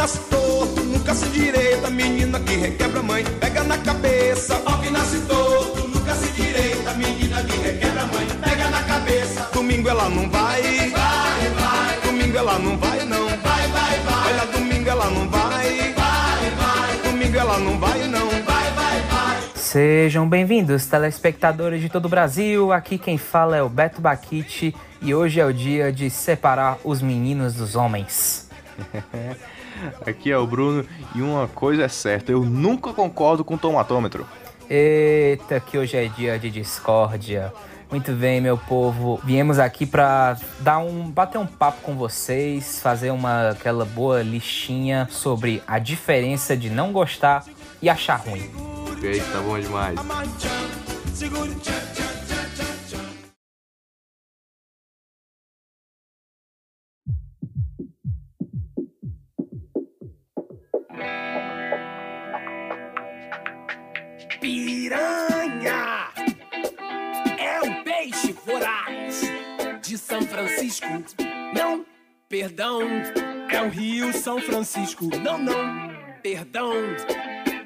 nasce torto, nunca se direita. Menina que requebra mãe, pega na cabeça. Pau que nasce torto, nunca se direita. Menina que requebra mãe, pega na cabeça. Domingo ela não vai, vai, vai. Domingo ela não vai, não. Vai, vai, vai. Olha, domingo ela não vai, vai, vai. Domingo ela não vai, não. Vai, vai, vai. Sejam bem-vindos, telespectadores de todo o Brasil. Aqui quem fala é o Beto Baquite e hoje é o dia de separar os meninos dos homens. Aqui é o Bruno e uma coisa é certa, eu nunca concordo com o tomatômetro. Eita, que hoje é dia de discórdia. Muito bem, meu povo. Viemos aqui para dar um bater um papo com vocês, fazer uma aquela boa listinha sobre a diferença de não gostar e achar ruim. Eita, tá bom demais. Piranha é o peixe voraz de São Francisco. Não, perdão, é o Rio São Francisco. Não, não, perdão,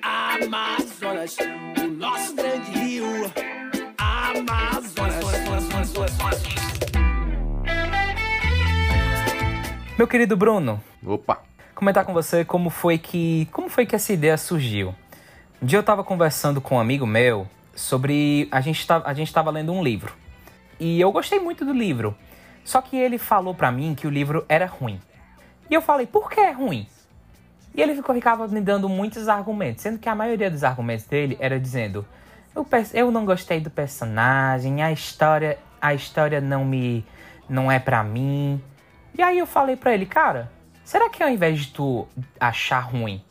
Amazonas, o nosso grande rio. Amazonas. Meu querido Bruno, Opa, comentar com você como foi que como foi que essa ideia surgiu. Um dia eu tava conversando com um amigo meu sobre a gente tá, a gente tava lendo um livro. E eu gostei muito do livro. Só que ele falou pra mim que o livro era ruim. E eu falei: "Por que é ruim?" E ele ficou, ficava me dando muitos argumentos, sendo que a maioria dos argumentos dele era dizendo: "Eu, eu não gostei do personagem, a história, a história não me não é pra mim". E aí eu falei pra ele: "Cara, será que ao invés de tu achar ruim,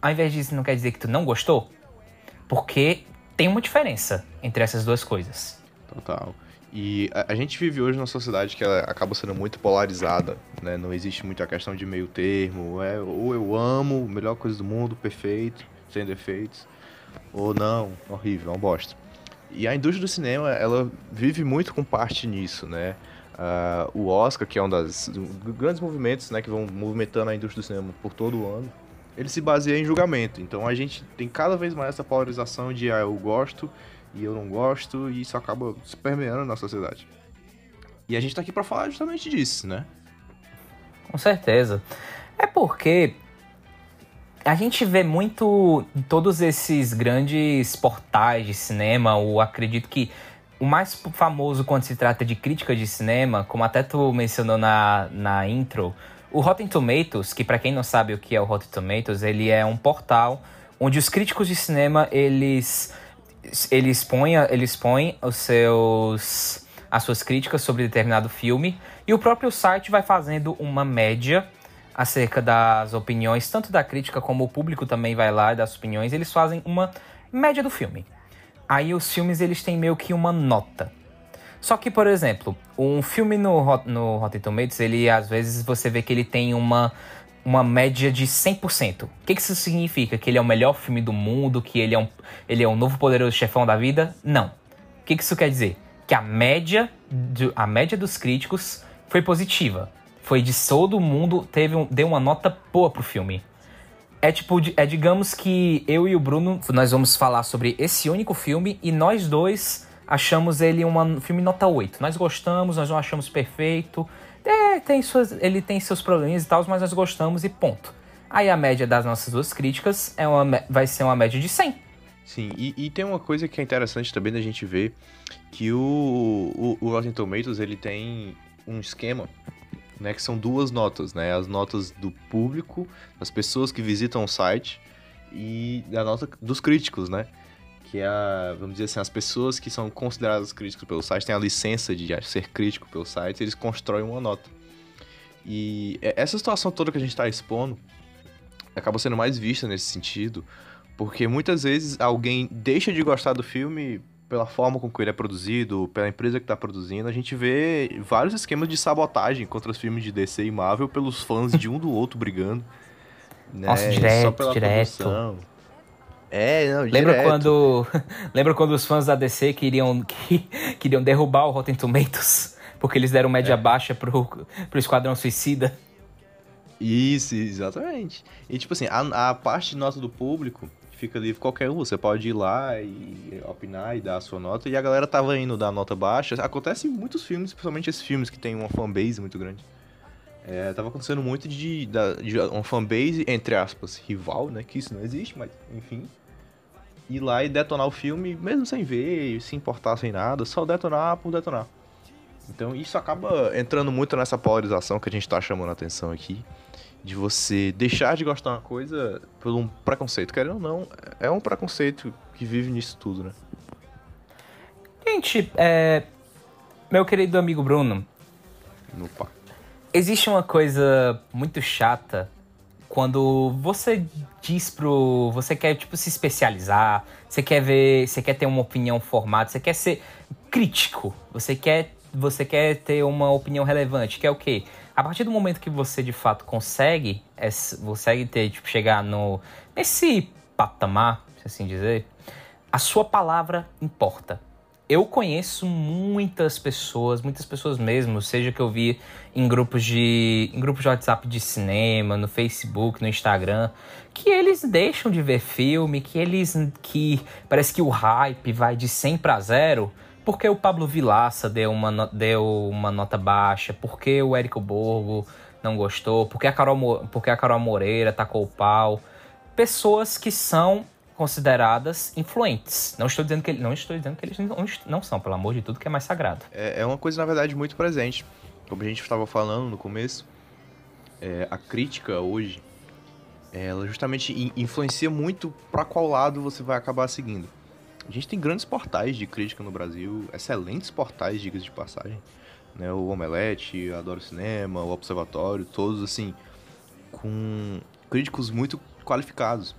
ao invés disso não quer dizer que tu não gostou? Porque tem uma diferença entre essas duas coisas. total. E a, a gente vive hoje numa sociedade que acaba sendo muito polarizada, né? Não existe muito a questão de meio termo, é ou eu amo, melhor coisa do mundo, perfeito, sem defeitos, ou não, horrível, é uma bosta. E a indústria do cinema, ela vive muito com parte nisso, né? Ah, o Oscar, que é um dos grandes movimentos né, que vão movimentando a indústria do cinema por todo o ano, ele se baseia em julgamento. Então a gente tem cada vez mais essa polarização de ah, eu gosto e eu não gosto, e isso acaba se permeando na sociedade. E a gente tá aqui pra falar justamente disso, né? Com certeza. É porque a gente vê muito em todos esses grandes portais de cinema, ou acredito que o mais famoso quando se trata de crítica de cinema, como até tu mencionou na, na intro, o Rotten Tomatoes, que para quem não sabe o que é o Rotten Tomatoes, ele é um portal onde os críticos de cinema, eles eles põem, eles põem os seus as suas críticas sobre determinado filme e o próprio site vai fazendo uma média acerca das opiniões, tanto da crítica como o público também vai lá das opiniões, eles fazem uma média do filme. Aí os filmes eles têm meio que uma nota. Só que, por exemplo, um filme no, no Rotten Tomatoes, ele às vezes você vê que ele tem uma, uma média de 100%. O que, que isso significa? Que ele é o melhor filme do mundo? Que ele é um, ele é um novo poderoso chefão da vida? Não. O que, que isso quer dizer? Que a média, do, a média dos críticos foi positiva. Foi de todo mundo, teve um, deu uma nota boa pro filme. É tipo, de- é digamos que eu e o Bruno, nós vamos falar sobre esse único filme e nós dois achamos ele um filme nota 8. Nós gostamos, nós não achamos perfeito. É, tem suas, ele tem seus probleminhas e tal, mas nós gostamos e ponto. Aí a média das nossas duas críticas é uma, vai ser uma média de 100. Sim, e, e tem uma coisa que é interessante também da gente ver, que o, o, o Rotten Tomatoes, ele tem um esquema, né, que são duas notas, né, as notas do público, das pessoas que visitam o site, e a nota dos críticos, né, que é, a, vamos dizer assim, as pessoas que são consideradas críticos pelo site, têm a licença de ser crítico pelo site, eles constroem uma nota. E é- essa situação toda que a gente está expondo acaba sendo mais vista nesse sentido, porque muitas vezes alguém deixa de gostar do filme pela forma com que ele é produzido, pela empresa que está produzindo. A gente vê vários esquemas de sabotagem contra os filmes de DC e Marvel pelos fãs de um do outro brigando. Né? Nossa, direto, Só pela direto. produção. É, não, Lembra direto. quando, lembra quando os fãs da DC queriam, que, queriam derrubar o Rotten Tomatoes? Porque eles deram média baixa pro, pro Esquadrão Suicida. Isso, exatamente. E tipo assim, a, a parte de nota do público fica livre qualquer um. Você pode ir lá e opinar e dar a sua nota. E a galera tava indo dar nota baixa. Acontece em muitos filmes, principalmente esses filmes que tem uma fanbase muito grande. É, tava acontecendo muito de, de, de uma fanbase, entre aspas, rival, né? Que isso não existe, mas enfim. Ir lá e detonar o filme, mesmo sem ver, se importar sem nada, só detonar por detonar. Então isso acaba entrando muito nessa polarização que a gente tá chamando a atenção aqui de você deixar de gostar de uma coisa por um preconceito. Querendo ou não, é um preconceito que vive nisso tudo, né? Gente, é... meu querido amigo Bruno. Opa. Existe uma coisa muito chata quando você diz pro. Você quer, tipo, se especializar, você quer ver. Você quer ter uma opinião formada, você quer ser crítico, você quer. Você quer ter uma opinião relevante, que é o quê? a partir do momento que você de fato consegue, é, consegue ter, tipo, chegar no nesse patamar, se assim dizer, a sua palavra importa. Eu conheço muitas pessoas, muitas pessoas mesmo, seja que eu vi em grupos de em grupos de WhatsApp de cinema, no Facebook, no Instagram, que eles deixam de ver filme, que eles que parece que o hype vai de 100 para 0 porque o Pablo Vilaça deu uma, deu uma nota baixa, porque o Érico Borgo não gostou, porque a Carol, porque a Carol Moreira tacou o pau. Pessoas que são consideradas influentes. Não estou dizendo que, não estou dizendo que eles não, não são, pelo amor de tudo, que é mais sagrado. É, é uma coisa, na verdade, muito presente. Como a gente estava falando no começo, é, a crítica hoje, ela justamente influencia muito para qual lado você vai acabar seguindo. A gente tem grandes portais de crítica no Brasil, excelentes portais, dicas de passagem. Né? O Omelete, Adoro Cinema, o Observatório, todos assim, com críticos muito qualificados.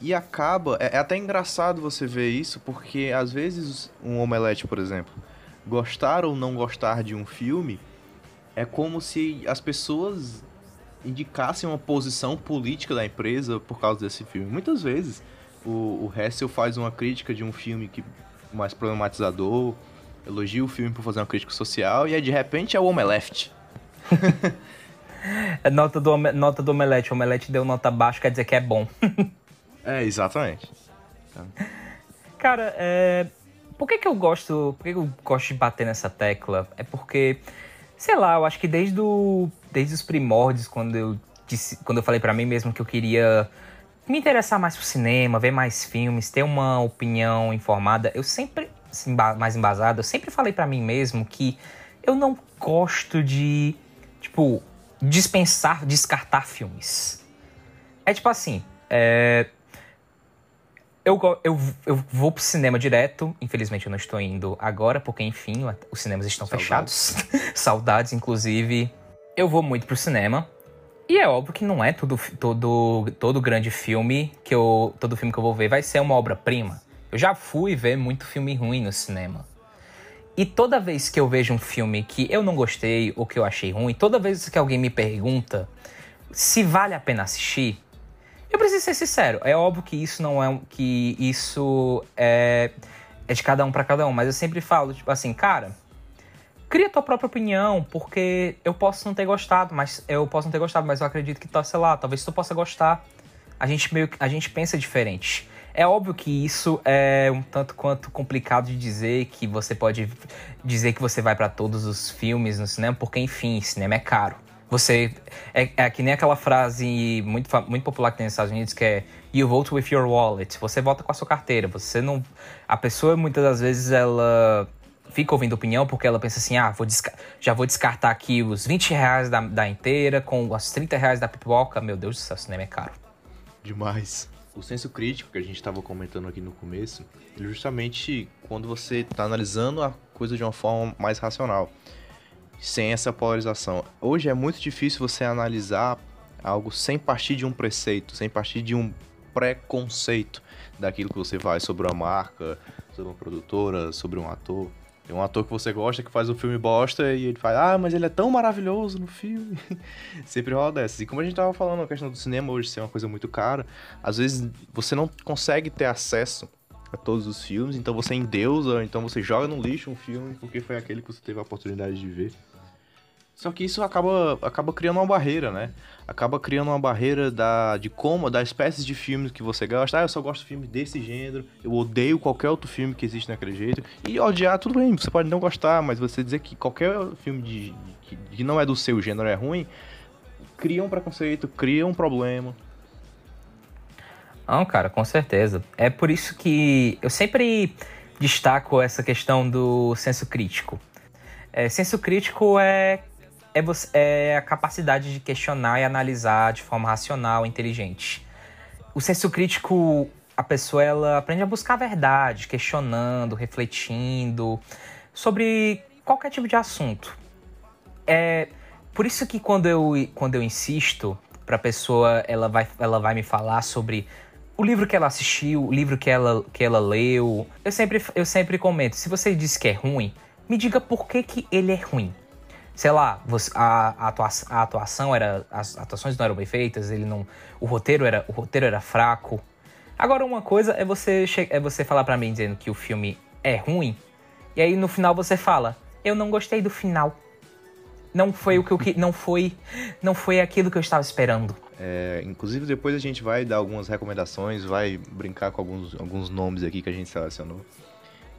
E acaba, é, é até engraçado você ver isso, porque às vezes um Omelete, por exemplo, gostar ou não gostar de um filme é como se as pessoas indicassem uma posição política da empresa por causa desse filme. Muitas vezes o, o Hessel faz uma crítica de um filme que mais problematizador, elogia o filme por fazer uma crítica social, e aí de repente é o Omelete. é nota do, nota do Omelete. O Omelete deu nota baixa, quer dizer que é bom. é, exatamente. Cara, é... por que que eu gosto. Por que, eu gosto de bater nessa tecla? É porque, sei lá, eu acho que desde, o, desde os primórdios, quando eu, disse, quando eu falei para mim mesmo que eu queria me interessar mais por cinema, ver mais filmes, ter uma opinião informada, eu sempre, assim, mais embasada, eu sempre falei para mim mesmo que eu não gosto de, tipo, dispensar, descartar filmes. É tipo assim, é, eu, eu, eu vou pro cinema direto. Infelizmente eu não estou indo agora, porque enfim, os cinemas estão Saudades. fechados. Saudades, inclusive. Eu vou muito pro cinema. E é óbvio que não é todo, todo, todo grande filme que eu. Todo filme que eu vou ver vai ser uma obra-prima. Eu já fui ver muito filme ruim no cinema. E toda vez que eu vejo um filme que eu não gostei ou que eu achei ruim, toda vez que alguém me pergunta se vale a pena assistir, eu preciso ser sincero. É óbvio que isso não é que isso é, é de cada um para cada um, mas eu sempre falo tipo assim, cara, cria tua própria opinião, porque eu posso não ter gostado, mas eu posso não ter gostado, mas eu acredito que, tá, sei lá, talvez tu possa gostar. A gente meio a gente pensa diferente. É óbvio que isso é um tanto quanto complicado de dizer, que você pode dizer que você vai para todos os filmes no cinema, porque enfim, cinema é caro. Você é, é, que nem aquela frase muito, muito popular que tem nos Estados Unidos que é You vote with your wallet. Você vota com a sua carteira. Você não. A pessoa muitas das vezes ela fica ouvindo opinião porque ela pensa assim: ah, vou já vou descartar aqui os 20 reais da, da inteira com os 30 reais da pipoca. Meu Deus do céu, o cinema é caro. Demais. O senso crítico que a gente estava comentando aqui no começo, justamente quando você está analisando a coisa de uma forma mais racional, sem essa polarização. Hoje é muito difícil você analisar algo sem partir de um preceito, sem partir de um preconceito daquilo que você vai sobre uma marca, sobre uma produtora, sobre um ator. Tem um ator que você gosta que faz um filme bosta e ele fala, ah, mas ele é tão maravilhoso no filme. Sempre rola dessas. E como a gente tava falando, a questão do cinema hoje ser uma coisa muito cara, às vezes você não consegue ter acesso a todos os filmes, então você endeusa, então você joga no lixo um filme porque foi aquele que você teve a oportunidade de ver. Só que isso acaba, acaba criando uma barreira, né? Acaba criando uma barreira da, de como, das espécies de filmes que você gosta. Ah, eu só gosto de filmes desse gênero, eu odeio qualquer outro filme que existe naquele jeito. E odiar, tudo bem, você pode não gostar, mas você dizer que qualquer filme de, que não é do seu gênero é ruim, cria um preconceito, cria um problema. Não, cara, com certeza. É por isso que eu sempre destaco essa questão do senso crítico. É, senso crítico é é, você, é a capacidade de questionar e analisar de forma racional, inteligente. O senso crítico, a pessoa ela aprende a buscar a verdade, questionando, refletindo sobre qualquer tipo de assunto. É por isso que quando eu, quando eu insisto para a pessoa, ela vai, ela vai me falar sobre o livro que ela assistiu, o livro que ela, que ela leu. Eu sempre, eu sempre comento, se você diz que é ruim, me diga por que, que ele é ruim sei lá, a, atuação, a, atuação, era. As atuações não eram bem feitas, ele não. O roteiro era, o roteiro era fraco. Agora, uma coisa é você, é você falar para mim dizendo que o filme é ruim, e aí no final você fala, eu não gostei do final. Não foi o que eu que não foi não foi aquilo que eu estava esperando. É, inclusive depois a gente vai dar algumas recomendações, vai brincar com alguns, alguns nomes aqui que a gente selecionou.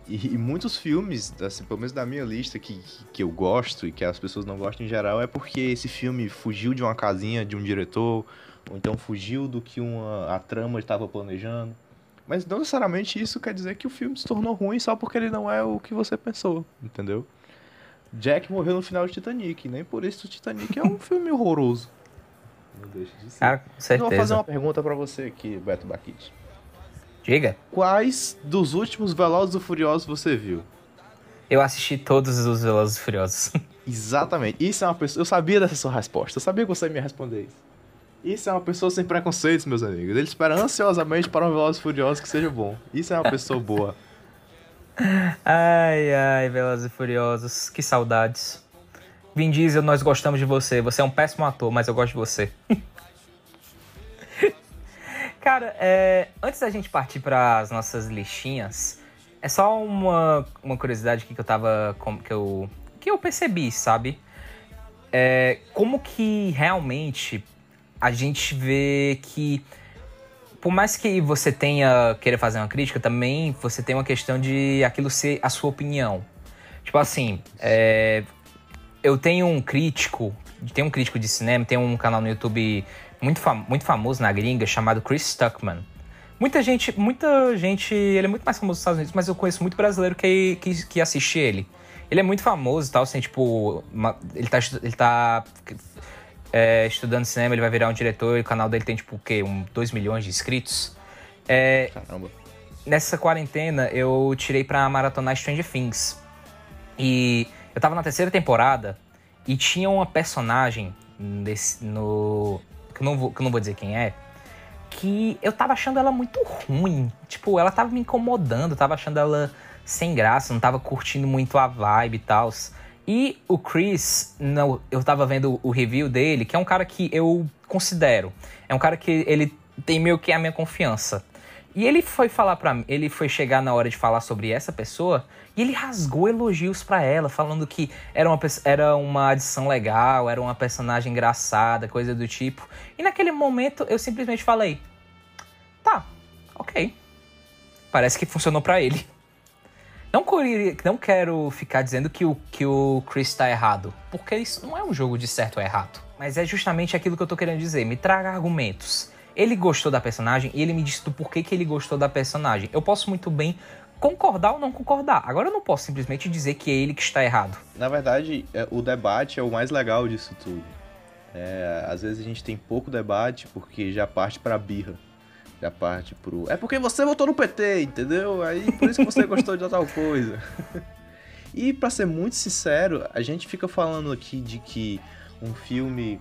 E, e, muitos filmes, assim, pelo menos da minha lista, que, que eu gosto e que as pessoas não gostam em geral, é porque esse filme fugiu de uma casinha de um diretor, ou então fugiu do que uma, a trama estava planejando. Mas não necessariamente isso quer dizer que o filme se tornou ruim só porque ele não é o que você pensou, entendeu? Jack morreu no final de Titanic, nem por isso o Titanic é um filme horroroso. Não deixa de ser. Ah, com certeza. Eu vou fazer uma pergunta para você aqui, Beto Baquite. Diga. Quais dos últimos Velozes e Furiosos você viu? Eu assisti todos os Velozes e Furiosos. Exatamente. Isso é uma pessoa. Eu sabia dessa sua resposta. Eu sabia que você ia me responder isso. Isso é uma pessoa sem preconceitos, meus amigos. Ele espera ansiosamente para um Velozes e Furiosos que seja bom. Isso é uma pessoa boa. Ai, ai, Velozes e Furiosos. Que saudades. Vin Diesel, nós gostamos de você. Você é um péssimo ator, mas eu gosto de você. Cara, é, antes da gente partir para as nossas listinhas, é só uma, uma curiosidade que eu tava. que eu, que eu percebi, sabe? É, como que realmente a gente vê que. Por mais que você tenha queira fazer uma crítica, também você tem uma questão de aquilo ser a sua opinião. Tipo assim, é, eu tenho um crítico, tem um crítico de cinema, tem um canal no YouTube muito, fam muito famoso na gringa chamado Chris Stuckman. Muita gente, muita gente, ele é muito mais famoso nos Estados Unidos, mas eu conheço muito brasileiro que, que, que assiste ele. Ele é muito famoso e tal, assim, tipo, uma, ele tá, ele tá é, estudando cinema, ele vai virar um diretor e o canal dele tem, tipo, o quê? Um, 2 milhões de inscritos. É, Caramba. Nessa quarentena, eu tirei pra maratonar Stranger Things. E eu tava na terceira temporada e tinha uma personagem nesse, no, que eu não vou, que eu não vou dizer quem é, que eu tava achando ela muito ruim. Tipo, ela tava me incomodando, tava achando ela sem graça, não tava curtindo muito a vibe e tal. E o Chris, não, eu tava vendo o review dele, que é um cara que eu considero. É um cara que ele tem meio que a minha confiança. E ele foi falar para ele foi chegar na hora de falar sobre essa pessoa e ele rasgou elogios para ela, falando que era uma, era uma adição legal, era uma personagem engraçada, coisa do tipo. E naquele momento eu simplesmente falei: tá, ok. Parece que funcionou para ele. Não, não quero ficar dizendo que o, que o Chris tá errado, porque isso não é um jogo de certo ou errado. Mas é justamente aquilo que eu tô querendo dizer. Me traga argumentos ele gostou da personagem e ele me disse do porquê que ele gostou da personagem. Eu posso muito bem concordar ou não concordar. Agora eu não posso simplesmente dizer que é ele que está errado. Na verdade, é, o debate é o mais legal disso tudo. É, às vezes a gente tem pouco debate porque já parte pra birra. Já parte pro. É porque você votou no PT, entendeu? Aí por isso que você gostou de tal coisa. e para ser muito sincero, a gente fica falando aqui de que um filme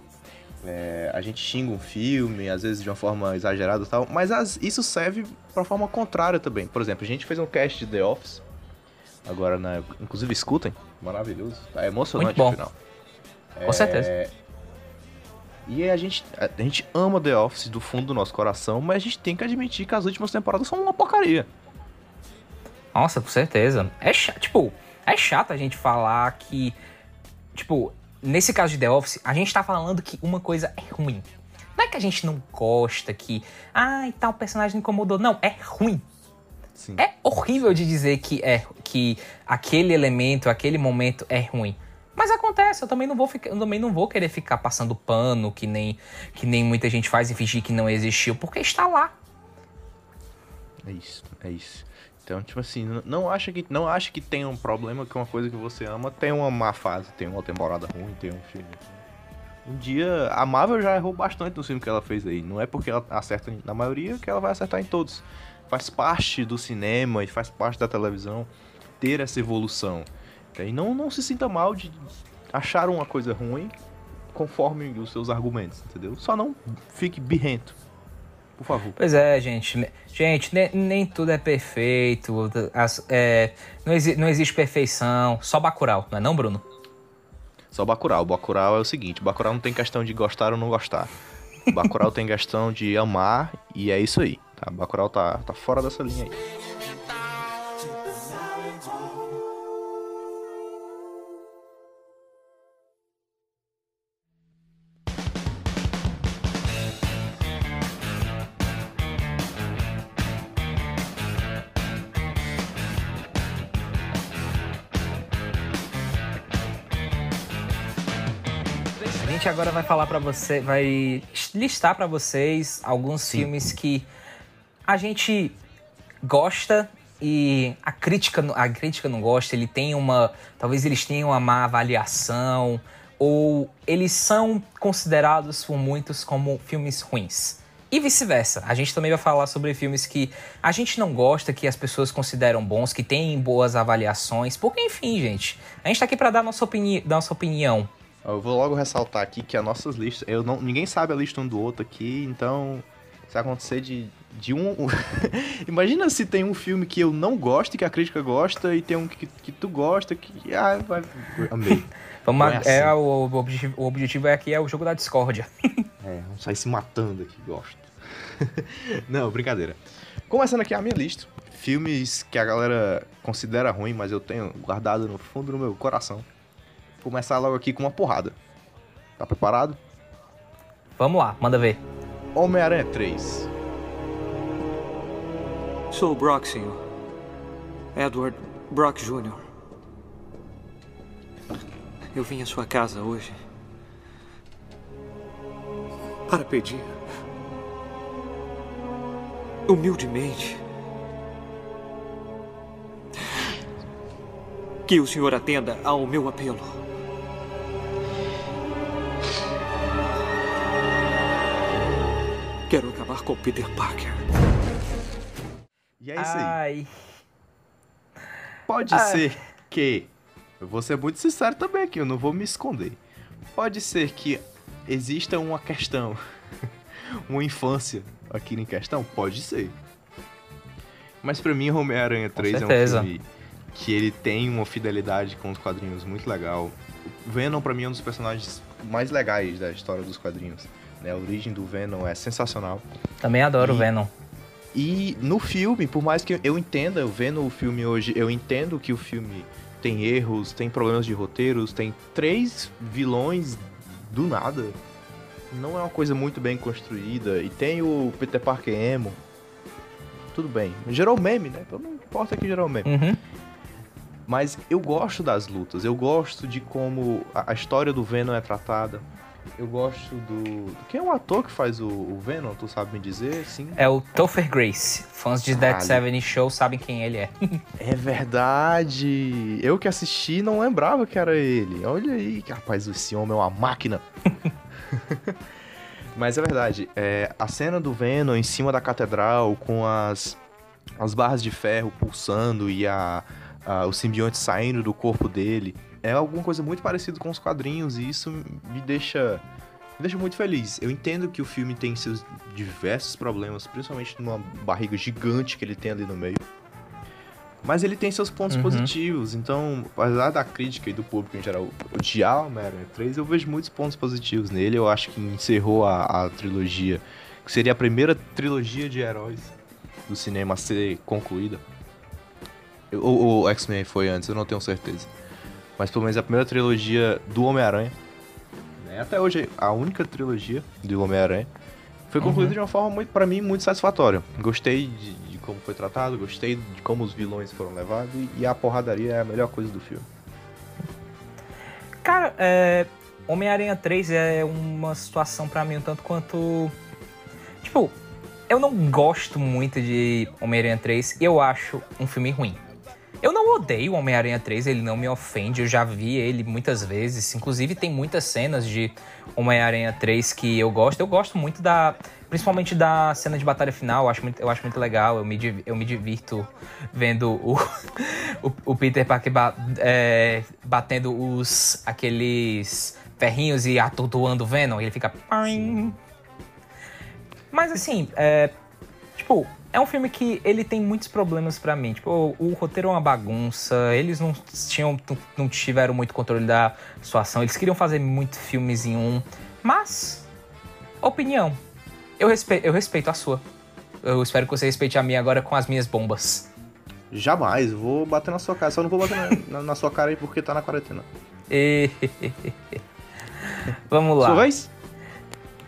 é, a gente xinga um filme, às vezes de uma forma exagerada e tal, mas as, isso serve pra forma contrária também. Por exemplo, a gente fez um cast de The Office, agora, na, inclusive escutem, maravilhoso, tá emocionante o final. Com é, certeza. E a gente, a gente ama The Office do fundo do nosso coração, mas a gente tem que admitir que as últimas temporadas são uma porcaria. Nossa, com certeza. É chato, tipo, é chato a gente falar que, tipo, nesse caso de The Office, a gente tá falando que uma coisa é ruim. Não é que a gente não gosta, que. Ai, tal personagem incomodou. Não, é ruim. Sim. É horrível de dizer que é que aquele elemento, aquele momento é ruim. Mas acontece, eu também não vou ficar, eu também não vou querer ficar passando pano que nem que nem muita gente faz e fingir que não existiu, porque está lá. É isso, é isso. Então, tipo assim, não acha que não acha que tem um problema que uma coisa que você ama tem uma má fase, tem uma temporada ruim, tem um filme. Um dia a Marvel já errou bastante no filme que ela fez aí. Não é porque ela acerta na maioria que ela vai acertar em todos. Faz parte do cinema e faz parte da televisão ter essa evolução. E não, não se sinta mal de achar uma coisa ruim conforme os seus argumentos, entendeu? Só não fique birrento. Por favor. Pois é, gente. Gente, ne- nem, tudo é perfeito. As- é, não, exi- não existe perfeição. Só Bacurau, não é não, Bruno? Só Bacurau. Bacurau é o seguinte, Bacurau não tem questão de gostar ou não gostar. Bacurau tem questão de amar e é isso aí, tá? Bacurau tá, tá fora dessa linha aí. Agora vai falar pra você, vai listar pra vocês alguns filmes que a gente gosta e a crítica, não- a crítica não gosta, ele tem uma, talvez eles tenham uma má avaliação ou eles são considerados por muitos como filmes ruins. E vice-versa. A gente também vai falar sobre filmes que a gente não gosta, que as pessoas consideram bons, que têm boas avaliações. Porque, enfim, gente, a gente tá aqui pra dar nossa, opini nossa opinião. Eu vou logo ressaltar aqui que as nossas listas, eu não, ninguém sabe a lista um do outro aqui, então se acontecer de, de um, imagina se tem um filme que eu não gosto e que a crítica gosta e tem um que, que tu gosta que ah, vai, amei. Vamos é assim. é, o, o objetivo, o objetivo é aqui é o jogo da discórdia. É, vamos sair se matando aqui, gosto. Não, brincadeira. Começando aqui a minha lista. Filmes que a galera considera ruim, mas eu tenho guardado no fundo do meu coração. Vou começar logo aqui com uma porrada. Tá preparado? Vamos lá, manda ver. Homem-Aranha 3. Sou o Brock, senhor. Edward Brock Jr. Eu vim à sua casa hoje para pedir humildemente que o senhor atenda ao meu apelo. Acabar com Peter Parker. E é isso aí. Ai, Pode Ah. ser que. Eu vou ser muito sincero também aqui, eu não vou me esconder. Pode ser que exista uma questão, uma infância aqui em questão? Pode ser. Mas pra mim, Homem-Aranha 3 é um filme que ele tem uma fidelidade com os quadrinhos muito legal. O Venom, pra mim, é um dos personagens mais legais da história dos quadrinhos. Né? A origem do Venom é sensacional. também adoro o Venom. E no filme, por mais que eu entenda, eu vendo o filme hoje, eu entendo que o filme tem erros, tem problemas de roteiros, tem três vilões do nada. Não é uma coisa muito bem construída. E tem o Peter Parker emo. Tudo bem. Gerou meme, né? Então não importa que gerou meme. Uhum. Mas eu gosto das lutas, eu gosto de como a história do Venom é tratada. Eu gosto do. Quem é o ator que faz o, o Venom? Tu sabe me dizer? Sim. É o Topher Grace. Fãs de Dead. Seven Show sabem quem ele é. É verdade! Eu que assisti não lembrava que era ele. Olha aí, rapaz, esse homem é uma máquina. Mas é verdade, é, a cena do Venom em cima da catedral com as, as barras de ferro pulsando e a, a- o simbionte saindo do corpo dele é alguma coisa muito parecida com os quadrinhos e isso me deixa, me deixa muito feliz. Eu entendo que o filme tem seus diversos problemas, principalmente numa barriga gigante que ele tem ali no meio. Mas ele tem seus pontos Uhum. positivos, então, apesar da crítica e do público em geral odiar o Homem-Aranha 3, eu vejo muitos pontos positivos nele. Eu acho que encerrou a, a trilogia, que seria a primeira trilogia de heróis do cinema a ser concluída. Ou o X-Men foi antes, eu não tenho certeza. Mas pelo menos a primeira trilogia do Homem-Aranha É, até hoje, a única trilogia do Homem-Aranha foi concluída de uma forma, muito, pra mim, muito satisfatória. Gostei de, de como foi tratado, gostei de como os vilões foram levados e, a porradaria é a melhor coisa do filme. Cara, é, Homem-Aranha 3 é uma situação pra mim um tanto quanto. Tipo, eu não gosto muito de Homem-Aranha 3 e eu acho um filme ruim. Eu não odeio Homem-Aranha 3, ele não me ofende, eu já vi ele muitas vezes. Inclusive, tem muitas cenas de Homem-Aranha 3 que eu gosto. Eu gosto muito da. Principalmente da cena de batalha final, eu acho muito, eu acho muito legal. Eu me, eu me divirto vendo o, o, o Peter Parker ba- é, batendo os aqueles ferrinhos e atordoando o Venom. Ele fica. Mas assim, é, Tipo, é um filme que ele tem muitos problemas pra mim. Tipo, o, o roteiro é uma bagunça, eles não tinham, não tiveram muito controle da situação, eles queriam fazer muito filmes em um. Mas, opinião. Eu respeito, eu respeito a sua. Eu espero que você respeite a minha agora com as minhas bombas. Jamais, vou bater na sua cara. Só não vou bater na, na- na sua cara aí porque tá na quarentena. Vamos lá. Sua vez?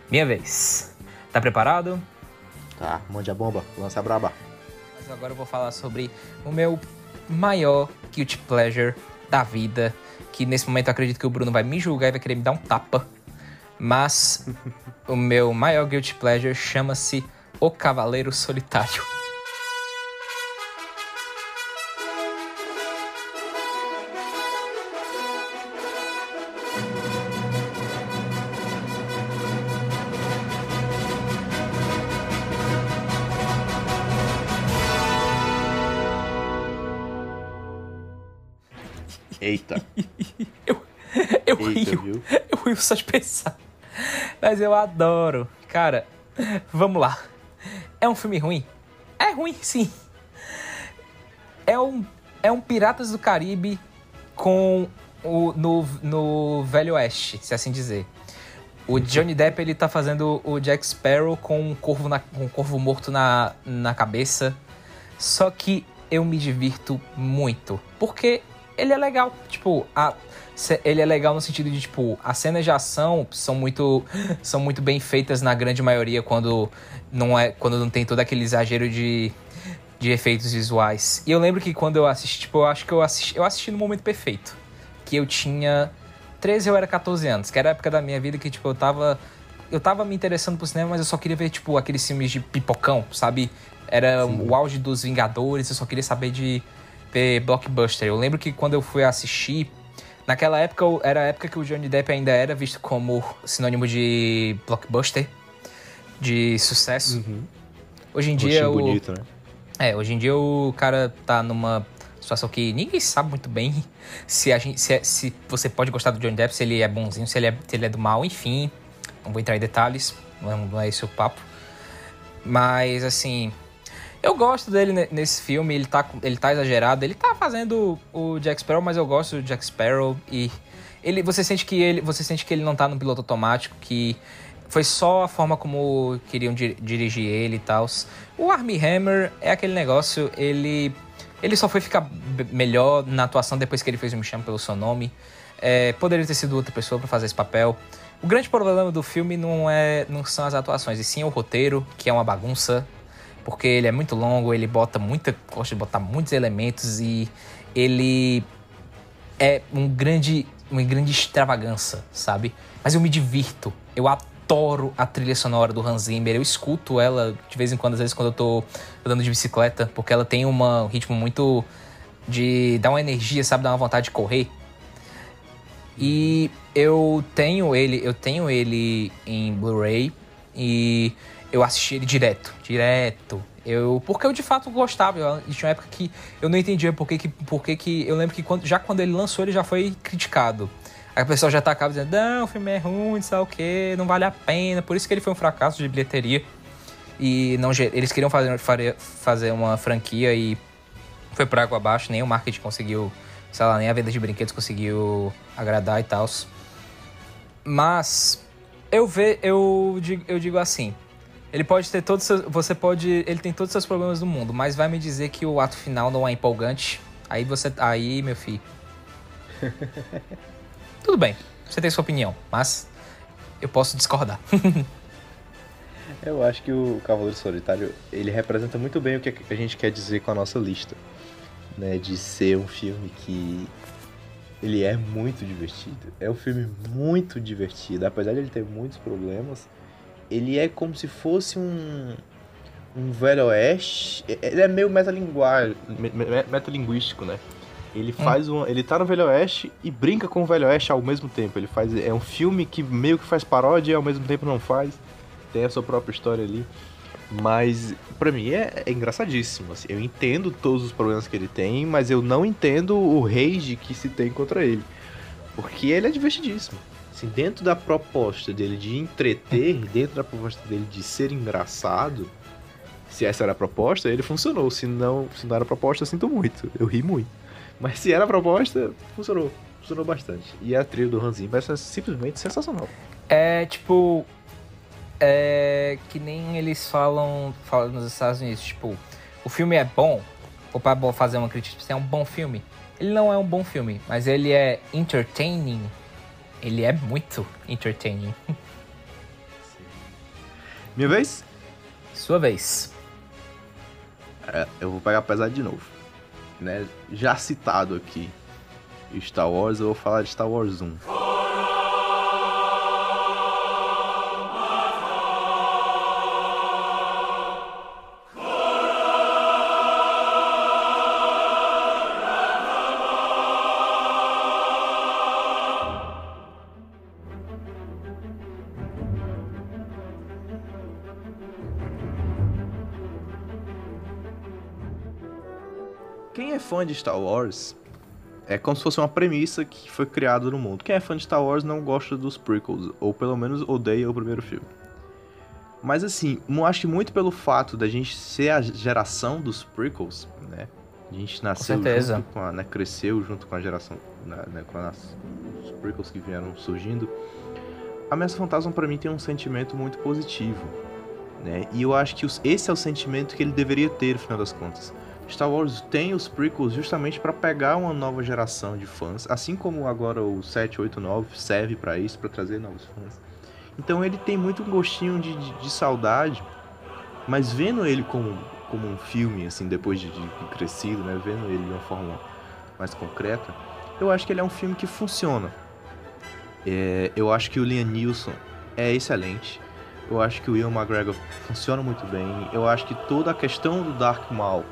Minha vez. Tá preparado? Tá, mande a bomba, lança a braba. Mas agora eu vou falar sobre o meu maior guilty pleasure da vida. Que nesse momento eu acredito que o Bruno vai me julgar e vai querer me dar um tapa. Mas o meu maior guilty pleasure chama-se O Cavaleiro Solitário. Eita. Eu, eu Eita, rio. viu? Eu rio só de pensar. Mas eu adoro. Cara, vamos lá. É um filme ruim? É ruim, sim. É um, é um Piratas do Caribe com o, no, no Velho Oeste, se assim dizer. O Johnny Depp, ele tá fazendo o Jack Sparrow com um corvo, na, com um corvo morto na, na cabeça. Só que eu me divirto muito. Porque ele é legal. Tipo, a, ele é legal no sentido de, tipo, as cenas de ação são muito, são muito bem feitas na grande maioria quando não, é, quando não tem todo aquele exagero de, de efeitos visuais. E eu lembro que quando eu assisti, tipo, eu acho que eu assisti, eu assisti no momento perfeito. Que eu tinha 13 ou era 14 anos, que era a época da minha vida que, tipo, eu tava. Eu tava me interessando pro cinema, mas eu só queria ver, tipo, aqueles filmes de pipocão, sabe? Era o auge dos Vingadores, eu só queria saber de ver blockbuster. Eu lembro que quando eu fui assistir, naquela época era a época que o Johnny Depp ainda era visto como sinônimo de blockbuster, de sucesso. Hoje em dia o, bonito, né? é, hoje em dia o cara tá numa situação que ninguém sabe muito bem se, a gente, se, é- se você pode gostar do Johnny Depp, se ele é bonzinho, se ele é, se ele é do mal, enfim. Não vou entrar em detalhes, não é, não é esse o papo. Mas, assim, eu gosto dele ne- nesse filme, ele tá, ele tá exagerado, ele tá fazendo o Jack Sparrow, mas eu gosto do Jack Sparrow e ele, você sente que ele, você sente que ele não tá no piloto automático, que foi só a forma como queriam di- dirigir ele e tal. O Armie Hammer é aquele negócio, ele ele só foi ficar melhor na atuação depois que ele fez o Me Chame Pelo Seu Nome. É, poderia ter sido outra pessoa pra fazer esse papel. O grande problema do filme não, é, não são as atuações, e sim o roteiro, que é uma bagunça, porque ele é muito longo, ele bota muita. gosta de botar muitos elementos e ele é um grande, uma grande extravagância, sabe? Mas eu me divirto. Eu adoro a trilha sonora do Hans Zimmer. Eu escuto ela de vez em quando, às vezes quando eu tô andando de bicicleta, porque ela tem uma- um ritmo muito de dar uma energia, sabe, dar uma vontade de correr. E eu tenho ele, eu tenho ele em Blu-ray e eu assisti ele direto, direto. Eu, porque eu de fato gostava. Eu, tinha uma época que eu não entendia por que, que, por que, eu lembro que quando, já quando ele lançou ele já foi criticado. Aí o pessoal já tacava dizendo: "Não, o filme é ruim, o que, não vale a pena". Por isso que ele foi um fracasso de bilheteria. E não eles queriam fazer, fazer uma franquia e foi por água abaixo, nem o marketing conseguiu, sei lá, nem a venda de brinquedos conseguiu agradar e tal. Mas eu ve, eu eu digo assim, ele pode ter todos os seus, você pode, ele tem todos os seus problemas do mundo, mas vai me dizer que o ato final não é empolgante? Aí você, aí, meu filho. Tudo bem, você tem sua opinião, mas eu posso discordar. Eu acho que o Cavaleiro Solitário, ele representa muito bem o que a gente quer dizer com a nossa lista, né, de ser um filme que ele é muito divertido. É um filme muito divertido, apesar de ele ter muitos problemas, ele é como se fosse um um velho oeste, ele é meio metalinguagem, metalinguístico, né? Ele faz um, ele tá no Velho Oeste e brinca com o Velho Oeste ao mesmo tempo. Ele faz é um filme que meio que faz paródia e ao mesmo tempo não faz tem a sua própria história ali. Mas para mim é, é engraçadíssimo. Assim. Eu entendo todos os problemas que ele tem, mas eu não entendo o rage que se tem contra ele. Porque ele é divertidíssimo. Assim, dentro da proposta dele de entreter, dentro da proposta dele de ser engraçado, se essa era a proposta, ele funcionou. Se não, se não era a proposta, eu sinto muito. Eu ri muito. Mas se era a proposta, funcionou. Funcionou bastante. E a trilha do Hans é simplesmente sensacional. É, tipo, é que nem eles falam, falam nos Estados Unidos, tipo, o filme é bom, ou para fazer uma crítica, tipo, é um bom filme. Ele não é um bom filme, mas ele é entertaining. Ele é muito entertaining. Minha vez? Sua vez. É, eu vou pegar pesado de novo. Né? Já citado aqui Star Wars, eu vou falar de Star Wars 1. Fã de Star Wars, é como se fosse uma premissa que foi criada no mundo. Quem é fã de Star Wars não gosta dos prequels, ou pelo menos odeia o primeiro filme. Mas assim, eu acho que muito pelo fato da gente ser a geração dos prequels, né? A gente nasceu junto com a, né, cresceu junto com a geração, né, né com as, os prequels que vieram surgindo. A Ameaça Fantasma para mim tem um sentimento muito positivo, né? E eu acho que os, esse é o sentimento que ele deveria ter no final das contas. Star Wars tem os prequels justamente para pegar uma nova geração de fãs, assim como agora o 7, 8, 9 serve para isso, para trazer novos fãs. Então ele tem muito um gostinho de, de, de, saudade, mas vendo ele como, como um filme, assim, depois de, de crescido, né, vendo ele de uma forma mais concreta, eu acho que ele é um filme que funciona. É, eu acho que o Liam Neeson é excelente. Eu acho que o Ian McGregor funciona muito bem. Eu acho que toda a questão do Dark Maul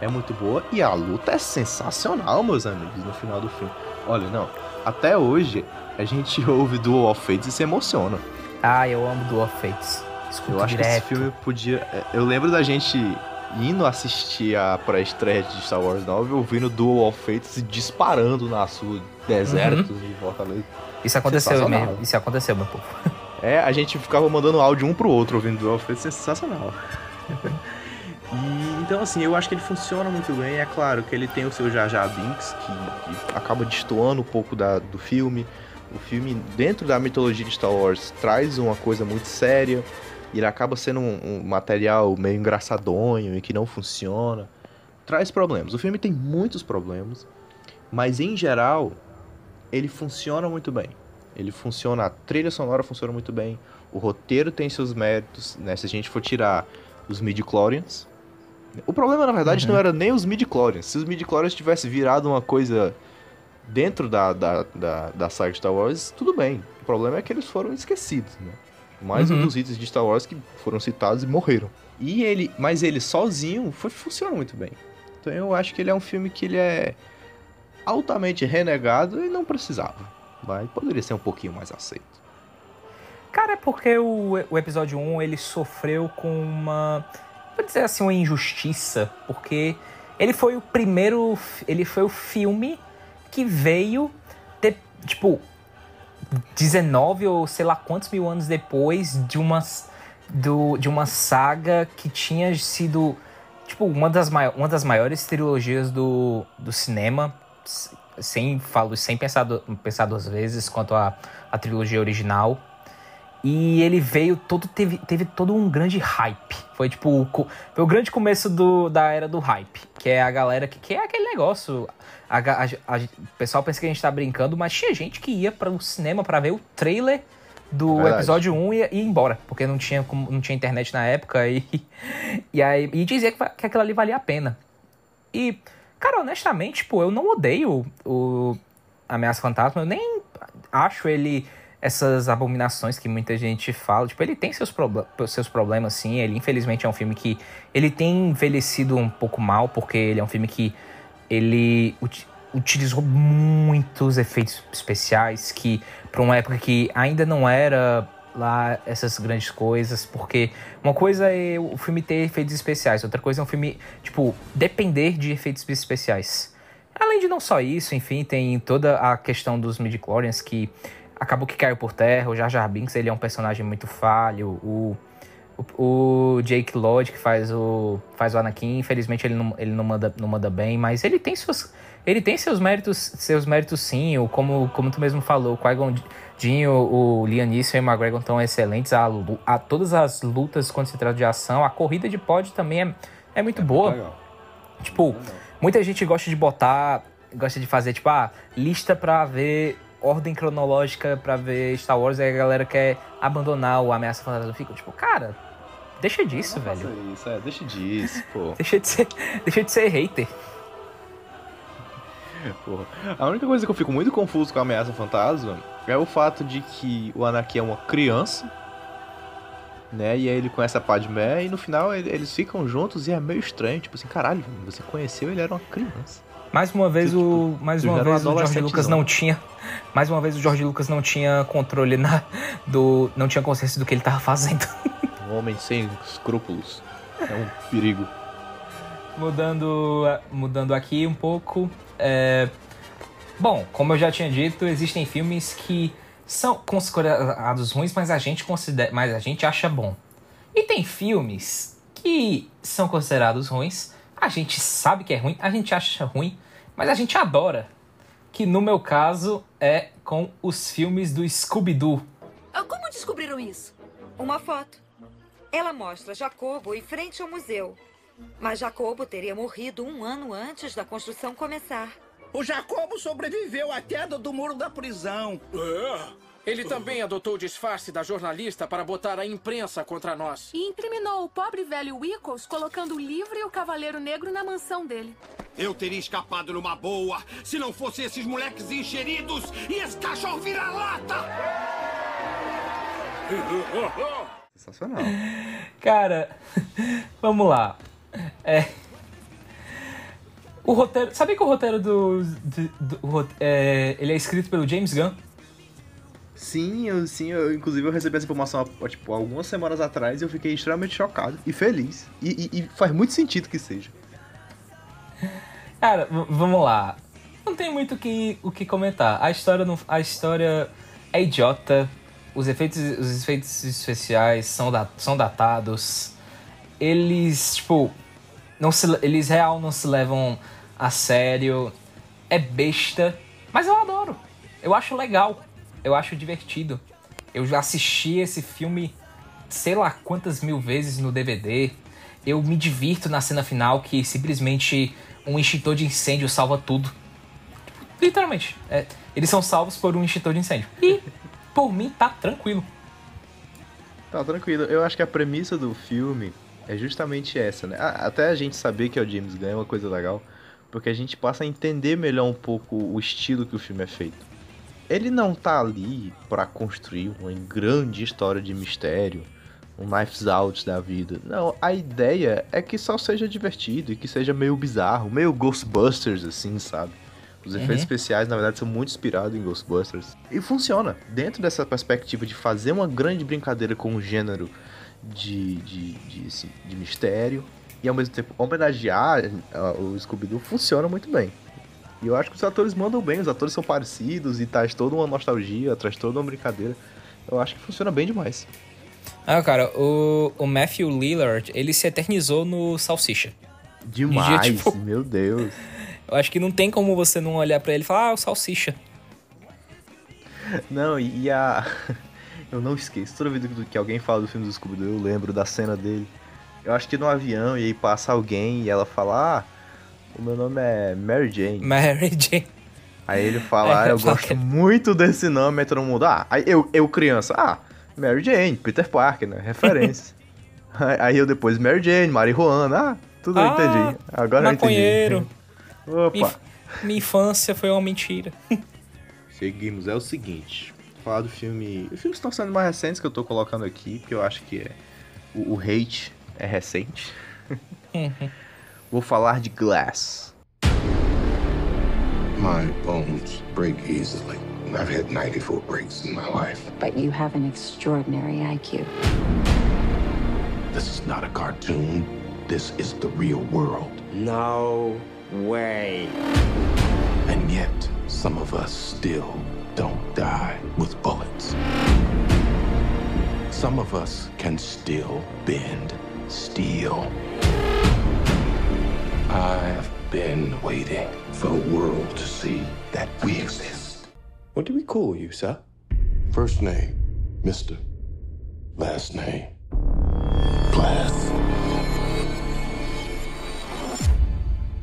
é muito boa e a luta é sensacional, meus amigos, no final do filme. Olha, não, até hoje a gente ouve Duel of Fates e se emociona. Ah, eu amo Duel of Fates. Escuto eu acho direto. que esse filme podia. É, eu lembro da gente indo assistir a pré-estreia de Star Wars 9 ouvindo Duel of Fates disparando na sua desertos uhum. de Fortaleza. Isso aconteceu mesmo. Isso aconteceu, meu povo. É, a gente ficava mandando áudio um pro outro ouvindo Duel of Fates, sensacional. Então, assim, eu acho que ele funciona muito bem. É claro que ele tem o seu Jar Jar Binks, que, que acaba destoando um pouco da, do filme. O filme, dentro da mitologia de Star Wars, traz uma coisa muito séria. E ele acaba sendo um, um material meio engraçadonho e que não funciona. Traz problemas. O filme tem muitos problemas, mas em geral, ele funciona muito bem. Ele funciona, a trilha sonora funciona muito bem, o roteiro tem seus méritos, né? Se a gente for tirar os midi-chlorians, o problema, na verdade, uhum. não era nem os midi-chlorians. Se os midi-chlorians tivessem virado uma coisa dentro da, da, da, da saga Star Wars, tudo bem. O problema é que eles foram esquecidos, né? Mais uhum. um dos itens de Star Wars que foram citados e morreram. E ele, mas ele sozinho foi, funciona muito bem. Então eu acho que ele é um filme que ele é altamente renegado e não precisava. Mas poderia ser um pouquinho mais aceito. Cara, é porque o, o episódio 1 ele sofreu com uma vou dizer assim, uma injustiça, porque ele foi o primeiro, ele foi o filme que veio ter, tipo, 19 ou sei lá quantos mil anos depois de uma, do, de uma saga que tinha sido, tipo, uma das, uma das maiores trilogias do, do cinema, sem, falo, sem pensar, pensar duas vezes quanto a, a trilogia original. E ele veio todo. Teve, teve todo um grande hype. Foi tipo. Foi o grande começo do, da era do hype. Que é a galera que, que é aquele negócio. A, a, a, o pessoal pensa que a gente tá brincando, mas tinha gente que ia para o cinema para ver o trailer do Verdade. episódio 1 e ia embora, porque não tinha, não tinha internet na época e, e, aí, e dizia que, que aquilo ali valia a pena. E, cara, honestamente, tipo, eu não odeio o Ameaça Fantasma, eu nem acho ele essas abominações que muita gente fala. Tipo, ele tem seus, seus problemas, sim. Ele, infelizmente, é um filme que ele tem envelhecido um pouco mal, porque ele é um filme que ele uti- utilizou muitos efeitos especiais que, para uma época que ainda não era lá essas grandes coisas, porque uma coisa é o filme ter efeitos especiais, outra coisa é um filme, tipo, depender de efeitos especiais. Além de não só isso, enfim, tem toda a questão dos midichlorians que acabou que caiu por terra, o Jar Jar Binks, ele é um personagem muito falho, o, o, o Jake Lloyd, que faz o, faz o Anakin, infelizmente ele não, ele não, manda, não manda bem, mas ele tem seus, ele tem seus méritos, seus méritos sim, o, como, como tu mesmo falou, o Qui-Gon Jinn, o, o Liam Neeson e o McGregor estão excelentes, a, a, todas as lutas quando se trata de ação, a corrida de pod também é, é muito boa. Legal. Tipo, muita gente gosta de botar, gosta de fazer, tipo, ah, lista pra ver ordem cronológica pra ver Star Wars, aí a galera quer abandonar o Ameaça Fantasma. Eu fico, tipo, cara, deixa disso, Não velho. isso, é, deixa disso, pô. Deixa de ser, deixa de ser hater. Porra. A única coisa que eu fico muito confuso com a ameaça fantasma é o fato de que o Anakin é uma criança, né? E aí ele conhece a Padmé e no final ele- eles ficam juntos e é meio estranho, tipo assim, caralho, você conheceu ele era uma criança. Mais uma vez Tipo, o mais tu uma um vez o adolescentezão. Lucas não tinha mais uma vez o George Lucas não tinha controle na do não tinha consciência do que ele tava fazendo. Um homem sem escrúpulos. É um perigo. Mudando, mudando aqui um pouco. é, Bom, como eu já tinha dito, existem filmes que são considerados ruins, mas a gente considera, mas a gente acha bom. E tem filmes que são considerados ruins, a gente sabe que é ruim, a gente acha ruim, mas a gente adora. Que no meu caso é com os filmes do Scooby-Doo. Ah, Como descobriram isso? Uma foto. Ela mostra Jacobo em frente ao museu. Mas Jacobo teria morrido um ano antes da construção começar. O Jacobo sobreviveu à queda do muro da prisão. Ele também adotou o disfarce da jornalista para botar a imprensa contra nós. E incriminou o pobre velho Wickles colocando o livro e o Cavaleiro Negro na mansão dele. Eu teria escapado numa boa se não fossem esses moleques encheridos e esse cachorro vira-lata! Sensacional. Cara, vamos lá. É. O roteiro. Sabe que o roteiro do. do- do- é, ele é escrito pelo James Gunn? Sim, eu, sim, eu, inclusive eu recebi essa informação tipo, algumas semanas atrás e eu fiquei extremamente chocado e feliz. E, e- e faz muito sentido que seja. Cara, vamos lá. Não tem muito que, o que comentar. A história, não, a história é idiota. Os efeitos, os efeitos especiais são, da, são datados. Eles, tipo, não se, eles real não se levam a sério. É besta, mas eu adoro. Eu acho legal. Eu acho divertido. Eu já assisti esse filme sei lá quantas mil vezes no DVD. Eu me divirto na cena final que simplesmente um extintor de incêndio salva tudo. Literalmente. É, eles são salvos por um extintor de incêndio. E por mim tá tranquilo. Tá, tranquilo. Eu acho que a premissa do filme é justamente essa, né? Até a gente saber que é o James Gunn é uma coisa legal, porque a gente passa a entender melhor um pouco o estilo que o filme é feito. Ele não tá ali pra construir uma grande história de mistério, um Knives Out da vida. Não, a ideia é que só seja divertido e que seja meio bizarro, meio Ghostbusters, assim, sabe? Os efeitos Uhum. especiais, na verdade, são muito inspirados em Ghostbusters. E funciona. Dentro dessa perspectiva de fazer uma grande brincadeira com o gênero de, de, de, assim, de mistério e ao mesmo tempo homenagear ah, o Scooby-Doo, funciona muito bem. E eu acho que os atores mandam bem, os atores são parecidos e traz toda uma nostalgia, traz toda uma brincadeira. Eu acho que funciona bem demais. Ah, cara, o, o Matthew Lillard, ele se eternizou no Salsicha. Demais, tipo- meu Deus. Eu acho que não tem como você não olhar pra ele e falar, ah, o Salsicha. Não, e, a. Eu não esqueço. Toda vez que- que alguém fala do filme do Scooby-Doo, eu lembro da cena dele. Eu acho que no avião, e aí passa alguém e ela fala: Ah, o meu nome é Mary Jane. Mary Jane. Aí ele fala: ah, eu gosto muito desse nome. Aí todo mundo: Ah, aí eu, eu criança: Ah, Mary Jane, Peter Parker, né? Referência. Aí eu depois, Mary Jane, Marihuana, ah, tudo eu Ah, entendi. Agora maconheiro. eu entendi. Minha, Opa. minha infância foi uma mentira. Seguimos, é o seguinte. Falar do filme. Os filmes estão sendo mais recentes que eu tô colocando aqui, porque eu acho que é. O, o hate é recente. Vou falar de Glass. My bones break easily. I've had 94 breaks in my life. But you have an extraordinary IQ. This is not a cartoon. This is the real world. No way. And yet, some of us still don't die with bullets. Some of us can still bend steel. I've been waiting for the world to see that we exist. What do we call you, sir? First name, Mr. Last name, Glass.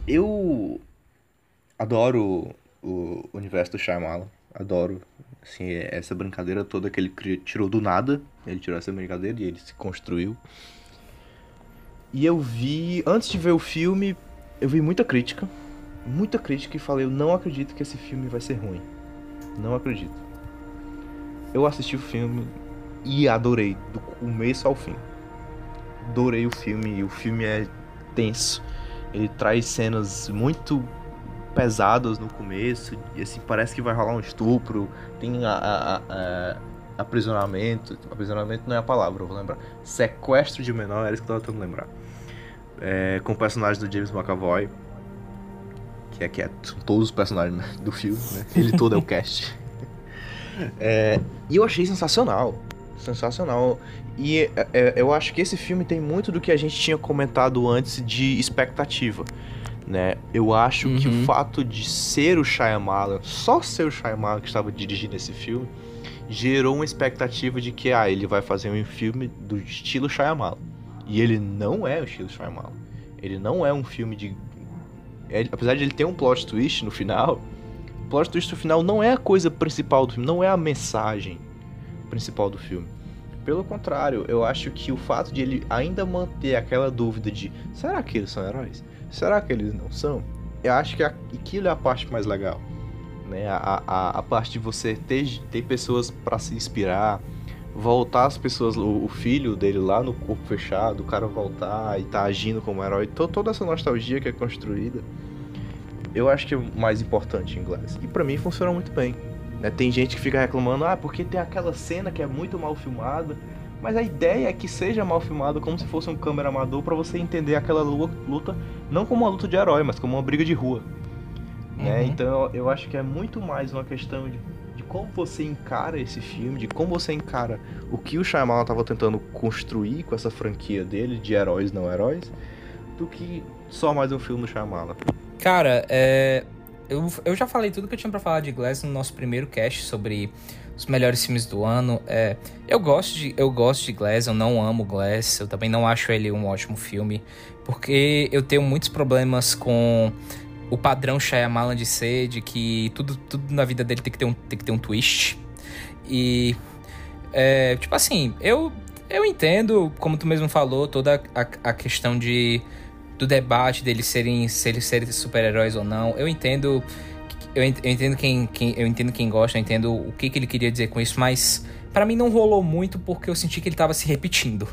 Eu adoro o universo do Shyamalan. Adoro, assim, essa brincadeira toda que ele tirou do nada. Ele tirou essa brincadeira e ele se construiu. E eu vi, antes de ver o filme, eu vi muita crítica. Muita crítica e falei, eu não acredito que esse filme vai ser ruim. Não acredito. Eu assisti o filme e adorei, do começo ao fim. Adorei o filme, e o filme é tenso. Ele traz cenas muito pesadas no começo, e assim, parece que vai rolar um estupro, tem a, a- a- aprisionamento, aprisionamento não é a palavra, eu vou lembrar, sequestro de menor, era isso que eu tava tentando lembrar, é, com o personagem do James McAvoy, que é que é, são todos os personagens né, do filme, né? ele todo é o cast. É, e eu achei sensacional, sensacional. E é, é, eu acho que esse filme tem muito do que a gente tinha comentado antes de expectativa, né? Eu acho que o Uhum. fato de ser o Shyamalan, só ser o Shyamalan que estava dirigindo esse filme, gerou uma expectativa de que ah, ele vai fazer um filme do estilo Shyamalan. E ele não é o estilo Shyamalan. Ele não é um filme de ele- apesar de ele ter um plot twist no final, o plot twist no final não é a coisa principal do filme, não é a mensagem principal do filme. Pelo contrário, eu acho que o fato de ele ainda manter aquela dúvida de será que eles são heróis? Será que eles não são? Eu acho que aquilo é a parte mais legal. Né? A, a, a parte de você ter, ter pessoas para se inspirar, voltar as pessoas, o, filho dele lá no corpo fechado, o cara voltar e tá agindo como herói, to, toda essa nostalgia que é construída, eu acho que é o mais importante em Glass. E pra mim funciona muito bem. né? Tem gente que fica reclamando, ah, porque tem aquela cena que é muito mal filmada. Mas a ideia é que seja mal filmado como se fosse um câmera amador pra você entender aquela lu- luta não como uma luta de herói, mas como uma briga de rua. Né? Uhum. Então eu- acho que é muito mais uma questão de como você encara esse filme, de como você encara o que o Shyamalan estava tentando construir com essa franquia dele de heróis não heróis, do que só mais um filme do Shyamalan. Cara, é, eu, eu já falei tudo que eu tinha pra falar de Glass no nosso primeiro cast sobre os melhores filmes do ano. É, eu gosto de eu gosto de Glass, eu não amo Glass, eu também não acho ele um ótimo filme, porque eu tenho muitos problemas com o padrão Shyamalan de ser, de que tudo, tudo na vida dele tem que ter um, tem que ter um twist. E é, tipo assim, eu eu entendo, como tu mesmo falou, toda a, a questão de do debate deles serem se eles serem super-heróis ou não. Eu entendo eu, ent- eu entendo quem, quem eu entendo quem gosta, eu entendo o que, que ele queria dizer com isso, mas pra mim não rolou muito porque eu senti que ele tava se repetindo.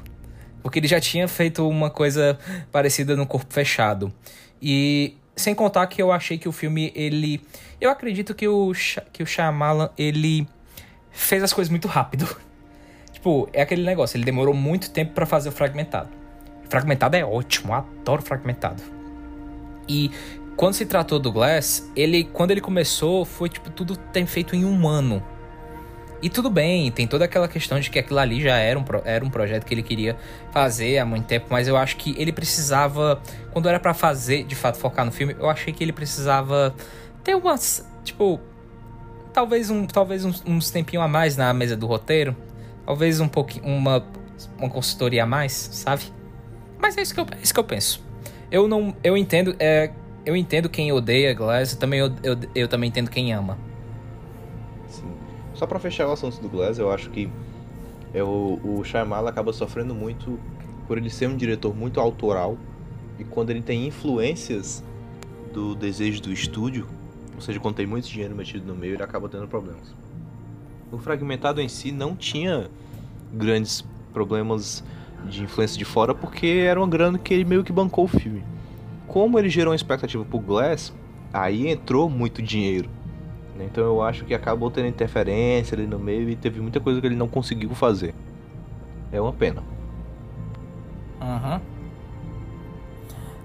Porque ele já tinha feito uma coisa parecida no Corpo Fechado. E sem contar que eu achei que o filme ele eu acredito que o que o Shyamalan ele fez as coisas muito rápido. Tipo, é aquele negócio, ele demorou muito tempo pra fazer o fragmentado. Fragmentado é ótimo, eu adoro fragmentado. E quando se tratou do Glass, ele quando ele começou foi tipo tudo tem feito em um ano. E tudo bem, tem toda aquela questão de que aquilo ali já era um, era um projeto que ele queria fazer há muito tempo, mas eu acho que ele precisava, quando era pra fazer, de fato, focar no filme, eu achei que ele precisava ter umas, tipo, talvez um, talvez uns, uns tempinho a mais na mesa do roteiro, talvez um pouquinho, uma, uma consultoria a mais, sabe? Mas é isso que eu, é isso que eu penso. Eu não, eu entendo, é, eu entendo quem odeia Glass, também eu, eu, eu também entendo quem ama. Só pra fechar o assunto do Glass, eu acho que É o, o Shyamalan acaba sofrendo muito por ele ser um diretor muito autoral e quando ele tem influências do desejo do estúdio, ou seja, quando tem muito dinheiro metido no meio, ele acaba tendo problemas. O Fragmentado em si não tinha grandes problemas de influência de fora porque era uma grana que ele meio que bancou o filme. Como ele gerou uma expectativa pro Glass, aí entrou muito dinheiro. Né? Então eu acho que acabou tendo interferência ali no meio e teve muita coisa que ele não conseguiu fazer. É uma pena. Uhum.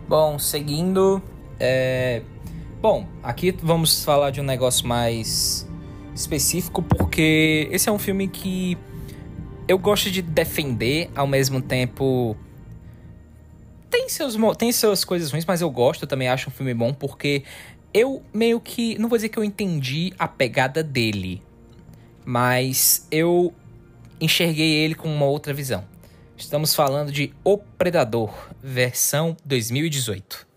Bom, seguindo. É... Bom, aqui vamos falar de um negócio mais específico, porque esse é um filme que eu gosto de defender ao mesmo tempo. Tem, seus, tem suas coisas ruins, mas eu gosto, eu também acho um filme bom, porque eu meio que. Não vou dizer que eu entendi a pegada dele, mas eu enxerguei ele com uma outra visão. Estamos falando de O Predador, versão 2018.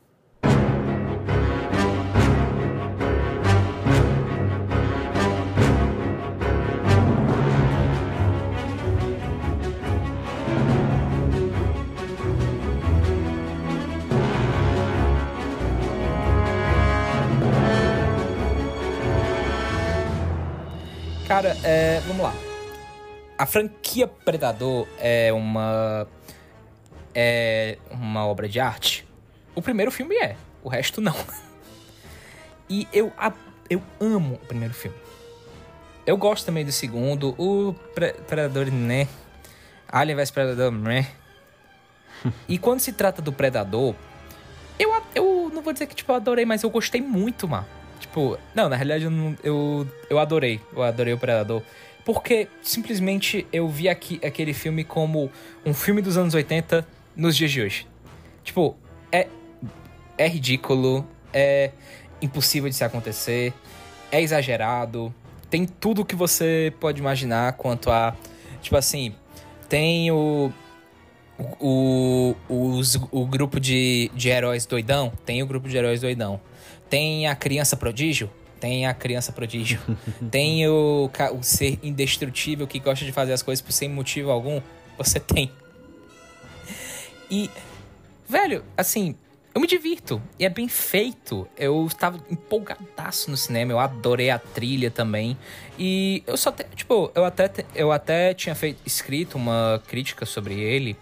Cara, é, vamos lá. A franquia Predador é uma é uma obra de arte. O primeiro filme é, o resto não. E eu eu amo o primeiro filme. Eu gosto também do segundo, o Pre- Predador, né? Alien vs Predador, né? E quando se trata do Predador, eu, eu não vou dizer que tipo, eu adorei, mas eu gostei muito, mano. Tipo, não, na realidade eu, eu, eu adorei. Eu adorei o Predador. Porque simplesmente eu vi aqui, aquele filme como um filme dos anos 80 nos dias de hoje. Tipo, é, é ridículo, é impossível de se acontecer, é exagerado, tem tudo que você pode imaginar quanto a. Tipo assim, tem o. O, os- o grupo de, de heróis doidão. Tem o grupo de heróis doidão. Tem a criança prodígio. Tem a criança prodígio. tem o, o ser indestrutível que gosta de fazer as coisas por sem motivo algum. Você tem. E, velho, assim, eu me divirto. E é bem feito. Eu tava empolgadaço no cinema. Eu adorei a trilha também. E eu só, te- tipo, eu até, eu até tinha feito, escrito uma crítica sobre ele.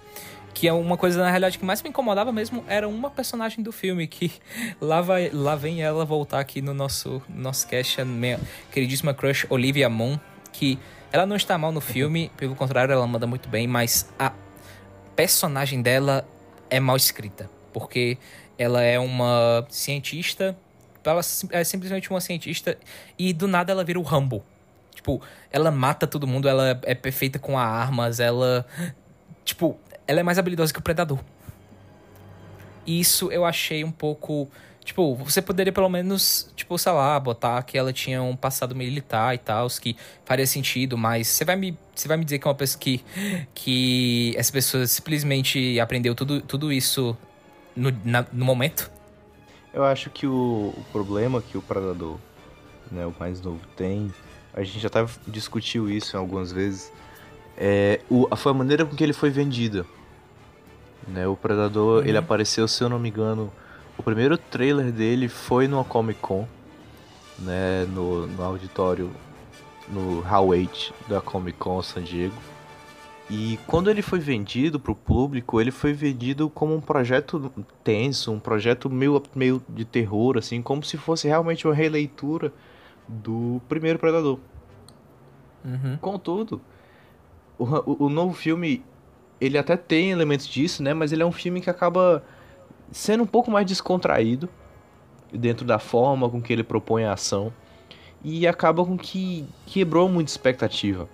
Que é uma coisa, na realidade, que mais me incomodava mesmo era uma personagem do filme. Que lá, vai, lá vem ela voltar aqui no nosso, nosso cast, a minha queridíssima crush Olivia Munn. Que ela não está mal no filme, pelo contrário, ela manda muito bem, mas a personagem dela é mal escrita. Porque ela é uma cientista. Ela é simplesmente uma cientista e do nada ela vira o Rambo. Tipo, ela mata todo mundo, ela é perfeita com armas, ela. Tipo, ela é mais habilidosa que o Predador. E isso eu achei um pouco. Tipo, você poderia pelo menos, tipo, sei lá, botar que ela tinha um passado militar e tal, que faria sentido, mas você vai me, você vai me dizer que é uma pessoa que, que essa pessoa simplesmente aprendeu tudo, tudo isso no, na- no momento? Eu acho que o, o problema que o Predador, né, o mais novo, tem, a gente já até discutiu isso algumas vezes, é o, foi a maneira com que ele foi vendido. Né, o Predador, Uhum. ele apareceu, se eu não me engano, o primeiro trailer dele foi numa Comic Con, né, no, no auditório, no Hall 8 da Comic Con San Diego. E quando ele foi vendido para o público, ele foi vendido como um projeto tenso, um projeto meio, meio de terror, assim, como se fosse realmente uma releitura do primeiro Predador. Uhum. Contudo, o, o, o novo filme, ele até tem elementos disso, né? Mas ele é um filme que acaba sendo um pouco mais descontraído dentro da forma com que ele propõe a ação e acaba com que quebrou muita expectativa.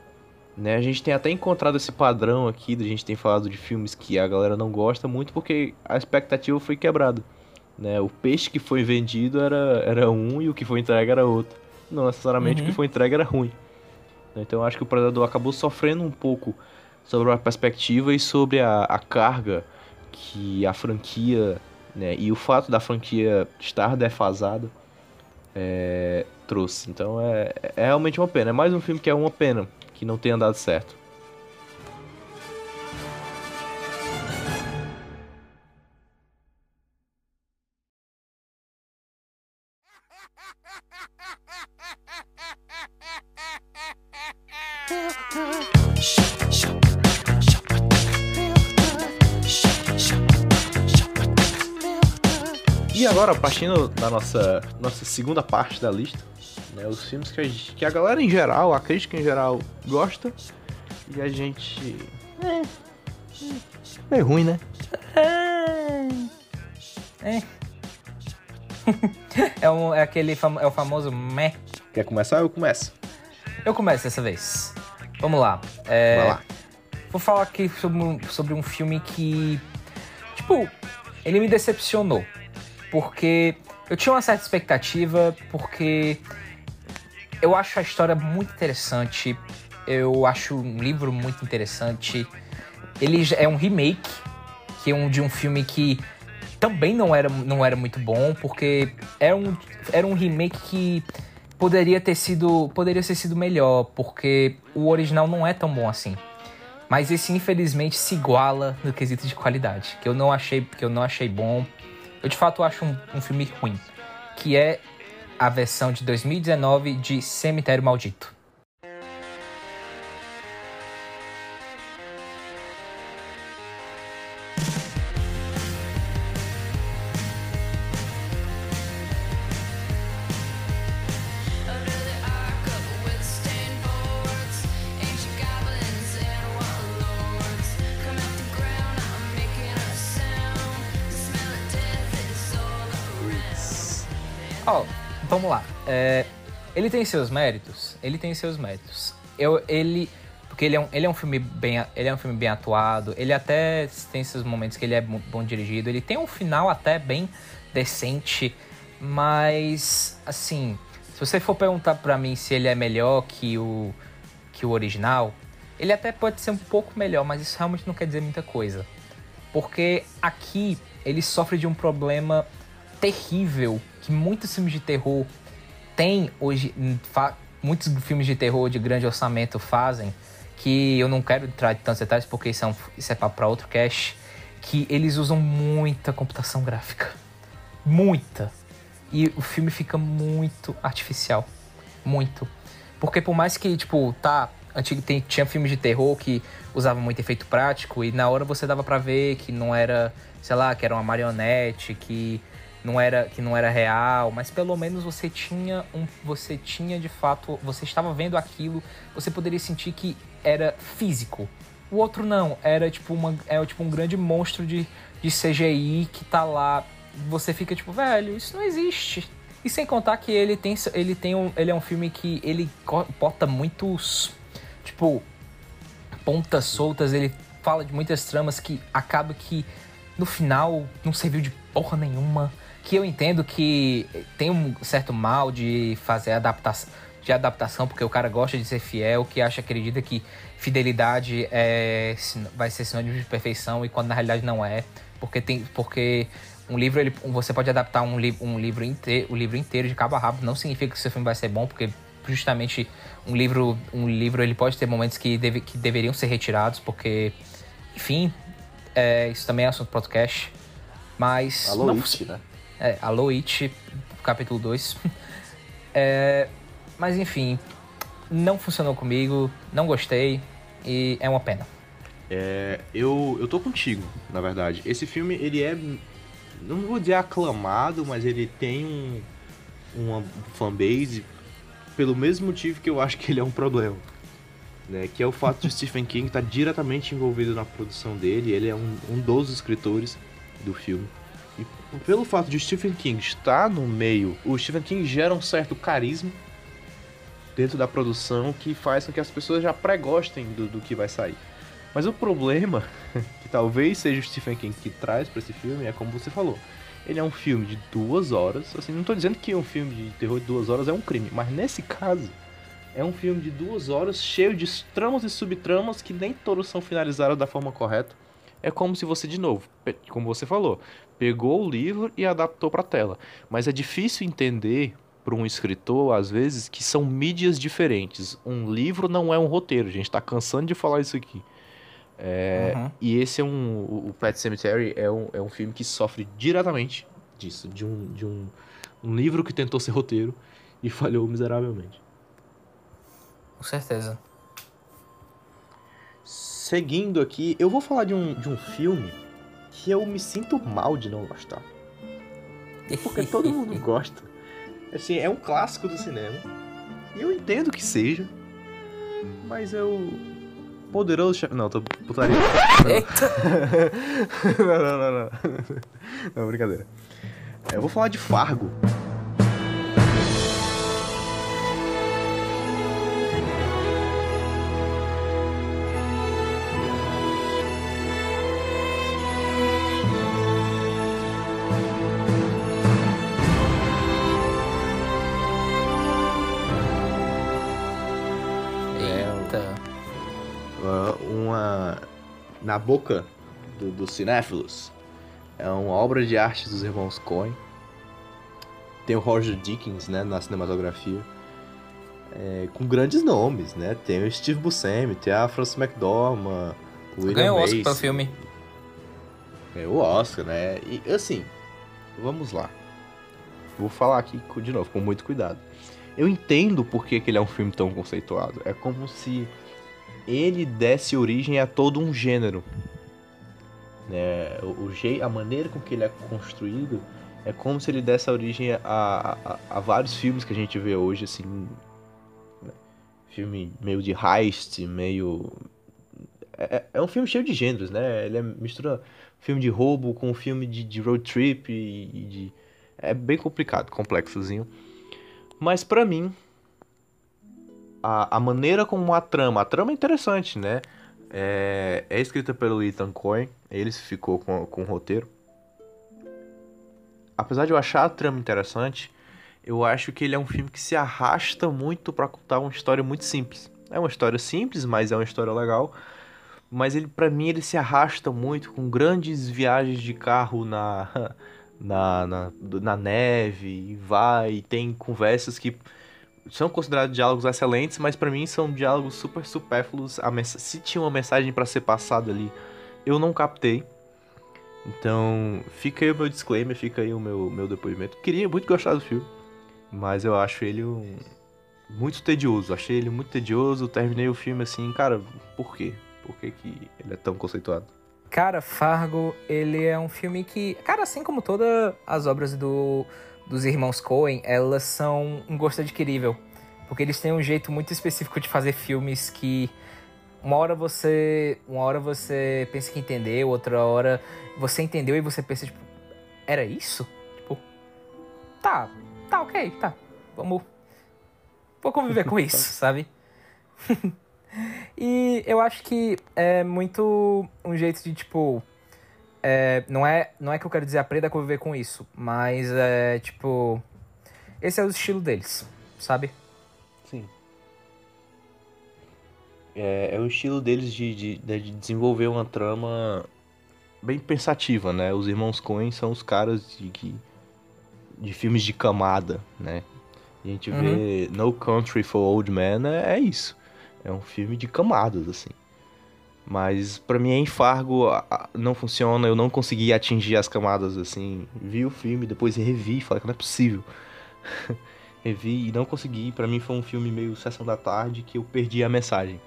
Né? A gente tem até encontrado esse padrão aqui, a gente tem falado de filmes que a galera não gosta muito porque a expectativa foi quebrada. Né? O peixe que foi vendido era, era um e o que foi entregue era outro. Não necessariamente o Uhum. que foi entregue era ruim. Então eu acho que o Predador acabou sofrendo um pouco sobre a perspectiva e sobre a, a carga que a franquia né, e o fato da franquia estar defasada é, trouxe. Então é, é realmente uma pena. É mais um filme que é uma pena que não tenha dado certo. E agora, partindo da nossa, nossa segunda parte da lista, né, os filmes que a, gente- que a galera em geral, a crítica em geral, gosta e a gente. É. É ruim, né? É. é, um, é aquele famo- é o famoso meh. Quer começar? Eu começo. Eu começo dessa vez. Vamos lá. É, Vai lá. Vou falar aqui sobre um, sobre um filme que. Tipo, ele me decepcionou. Porque eu tinha uma certa expectativa, porque eu acho a história muito interessante. Eu acho um livro muito interessante. Ele é um remake que é um, de um filme que também não era, não era muito bom, porque era um, era um remake que poderia ter sido poderia ter sido melhor, porque o original não é tão bom assim. Mas esse infelizmente se iguala no quesito de qualidade, que eu não achei, que eu não achei bom. Eu de fato acho um, um filme ruim, que é a versão de 2019 de Cemitério Maldito. É, ele tem seus méritos. Ele tem seus méritos. Eu, ele, porque ele é um, ele é um filme bem, ele é um filme bem atuado. Ele até tem seus momentos que ele é bom dirigido. Ele tem um final até bem decente, mas assim, se você for perguntar pra mim se ele é melhor que o que o original, ele até pode ser um pouco melhor, mas isso realmente não quer dizer muita coisa. Porque aqui ele sofre de um problema terrível que muitos filmes de terror têm hoje. fa- muitos filmes de terror de grande orçamento fazem, que eu não quero entrar em tantos detalhes porque isso é, um, é papo pra outro cast, que eles usam muita computação gráfica. Muita. E o filme fica muito artificial. Muito. Porque por mais que, tipo, tá. Antigo, tem, tinha filmes de terror que usavam muito efeito prático e na hora você dava pra ver que não era, sei lá, que era uma marionete, que não era que não era real, mas pelo menos você tinha um você tinha de fato, você estava vendo aquilo, você poderia sentir que era físico. O outro não, era tipo uma é tipo um grande monstro de, de CGI que tá lá. Você fica tipo, velho, isso não existe. E sem contar que ele tem ele tem um, ele é um filme que ele bota muitos tipo pontas soltas, ele fala de muitas tramas que acaba que no final não serviu de porra nenhuma. Que eu entendo que tem um certo mal de fazer adaptação, de adaptação, porque o cara gosta de ser fiel, que acha, acredita que fidelidade é, vai ser sinônimo de perfeição, e quando na realidade não é. Porque tem. Porque um livro, ele, você pode adaptar um, li, um livro inteiro, o livro inteiro de cabo a rabo, não significa que o seu filme vai ser bom, porque justamente um livro, um livro ele pode ter momentos que, deve, que deveriam ser retirados, porque, enfim, é, isso também é assunto podcast. Mas. Alô, não- It, né? É, Alô It, capítulo 2. É, mas enfim, não funcionou comigo, não gostei e é uma pena. É, eu, eu tô contigo, na verdade. Esse filme, ele é. Não vou dizer aclamado, mas ele tem um, uma fanbase pelo mesmo motivo que eu acho que ele é um problema. Né? Que é o fato de Stephen King estar diretamente envolvido na produção dele. Ele é um, um dos escritores do filme. E pelo fato de Stephen King estar no meio, o Stephen King gera um certo carisma dentro da produção que faz com que as pessoas já pré-gostem do, do que vai sair. Mas o problema, que talvez seja o Stephen King que traz pra esse filme, é como você falou. Ele é um filme de duas horas. Assim, não tô dizendo que um filme de terror de duas horas é um crime, mas nesse caso, é um filme de duas horas cheio de tramas e subtramas que nem todos são finalizados da forma correta. É como se você, de novo, como você falou, pegou o livro e adaptou pra tela. Mas é difícil entender para um escritor, às vezes, que são mídias diferentes. Um livro não é um roteiro, a gente tá cansando de falar isso aqui. É, Uhum. E esse é um. O o Pet Cemetery é um, é um filme que sofre diretamente disso, de um, de um, um livro que tentou ser roteiro e falhou miseravelmente. Com certeza. Seguindo aqui, eu vou falar de um, de um filme que eu me sinto mal de não gostar. Porque todo mundo gosta. Assim, é um clássico do cinema. E eu entendo que seja. Mas eu. Poderoso chefe. Não, tô putaria. não, não, não, não. Não, brincadeira. É, Eu vou falar de Fargo. Na boca do, do cinéfilos. É uma obra de arte dos irmãos Coen. Tem o Roger Dickens né na cinematografia. É, com grandes nomes né? Tem o Steve Buscemi tem a Frances McDormand o William Ganhou o Oscar pelo filme. ganhou o Oscar né? E assim vamos lá. Vou falar aqui de novo com muito cuidado. Eu entendo por que, que ele é um filme tão conceituado. É como se ele desse origem a todo um gênero. Né? O, o a maneira com que ele é construído é como se ele desse origem a, a, a vários filmes que a gente vê hoje, assim. né? Filme meio de heist, meio. É, é- é um filme cheio de gêneros, né? Ele é- mistura filme de roubo com filme de, de road trip e, e de. É bem complicado, complexozinho. Mas pra mim, a, a maneira como a trama. A trama é interessante, né? É, é escrita pelo Ethan Coen. Ele ficou com, com o roteiro. Apesar de eu achar a trama interessante, eu acho que ele é um filme que se arrasta muito pra contar uma história muito simples. É uma história simples, mas é uma história legal. Mas ele, para mim, ele se arrasta muito com grandes viagens de carro na, na, na, na neve e vai e tem conversas que são considerados diálogos excelentes, mas pra mim são diálogos super supérfluos. Se tinha uma mensagem pra ser passada ali, eu não captei. Então, fica aí o meu disclaimer, fica aí o meu, meu depoimento. Queria muito gostar do filme, mas eu acho ele um... muito tedioso. Achei ele muito tedioso. Terminei o filme assim, cara, por quê? Por que, que ele é tão conceituado? Cara, Fargo, ele é um filme que, cara, assim como todas as obras do, dos irmãos Coen, elas são um gosto adquirível. Porque eles têm um jeito muito específico de fazer filmes que uma hora você, uma hora você pensa que entendeu, outra hora você entendeu e você pensa tipo, era isso? Tipo, tá, tá, OK, tá. Vamos vou conviver com isso, sabe? E eu acho que é muito um jeito de, tipo. É, não, é, não é que eu quero dizer aprenda a conviver com isso, mas é tipo. Esse é o estilo deles, sabe? Sim. É, é o estilo deles de, de, de desenvolver uma trama bem pensativa, né? Os irmãos Coen são os caras de, que- de filmes de camada, né? A gente vê No Country for Old Men é, é isso. É um filme de camadas, assim. Mas pra mim em Fargo a- a- não funciona, eu não consegui atingir as camadas assim. Vi o filme, depois revi e falei que não é possível. revi e não consegui. Pra mim foi um filme meio sessão da tarde que eu perdi a mensagem.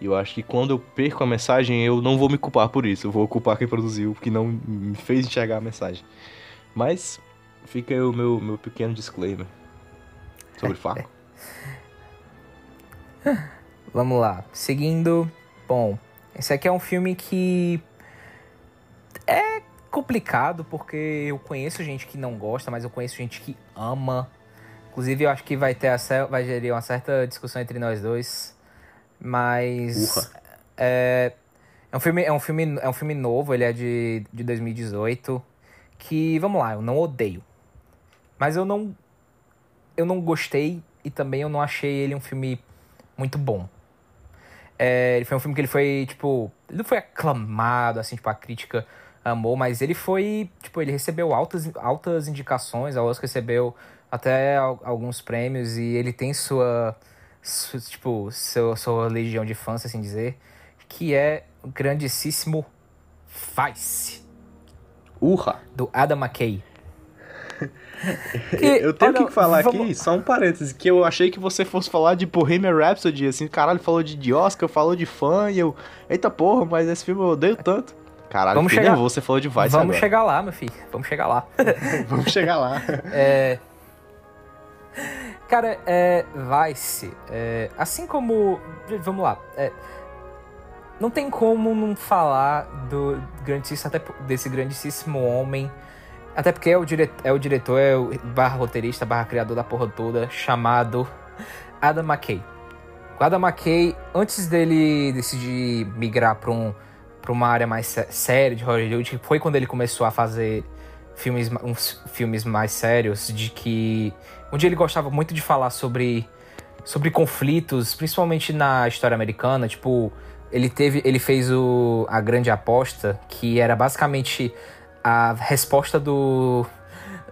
E eu acho que quando eu perco a mensagem, eu não vou me culpar por isso. Eu vou culpar quem produziu, que não me fez enxergar a mensagem. Mas fica aí o meu, meu pequeno disclaimer sobre Fargo. Vamos lá. Seguindo. Bom, esse aqui é um filme que. É complicado porque eu conheço gente que não gosta, mas eu conheço gente que ama. Inclusive, eu acho que vai ter a vai gerir uma certa discussão entre nós dois. Mas. É, é um filme, é um filme, é um filme novo, ele é de, de 2018. Que, vamos lá, eu não odeio. Mas eu não. Eu não gostei e também eu não achei ele um filme muito bom. É, ele foi um filme que ele foi, tipo. Ele não foi aclamado, assim, tipo, a crítica amou, mas ele foi. Tipo, ele recebeu altas, altas indicações, a Oscar recebeu até al- alguns prêmios e ele tem sua. su- tipo, seu, sua legião de fãs, assim dizer, que é o grandíssimo Vice, Urra! do Adam McKay. eu tenho olha, que falar vamos- aqui, só um parênteses, que eu achei que você fosse falar de Bohemian Rhapsody, assim, caralho, falou de, de Oscar, falou de fã, e eu, eita porra, mas esse filme eu odeio tanto. Caralho, Vamos chegar- nervoso, você falou de Vice Vamos agora. chegar lá, meu filho. Vamos chegar lá. Vamos chegar lá. É. Cara, é. Vice. É, assim como. Vamos lá. é, não tem como não falar do grandíssimo, até desse grandíssimo homem. Até porque é o, dire, é o diretor, é o barra roteirista, barra criador da porra toda, chamado Adam McKay. O Adam McKay, antes dele decidir migrar para um, pra uma área mais sé- séria de Hollywood, foi quando ele começou a fazer filmes, uns filmes mais sérios, de que. Onde ele gostava muito de falar sobre, sobre conflitos, principalmente na história americana. Tipo, ele teve. Ele fez o, a grande aposta, que era basicamente a resposta do.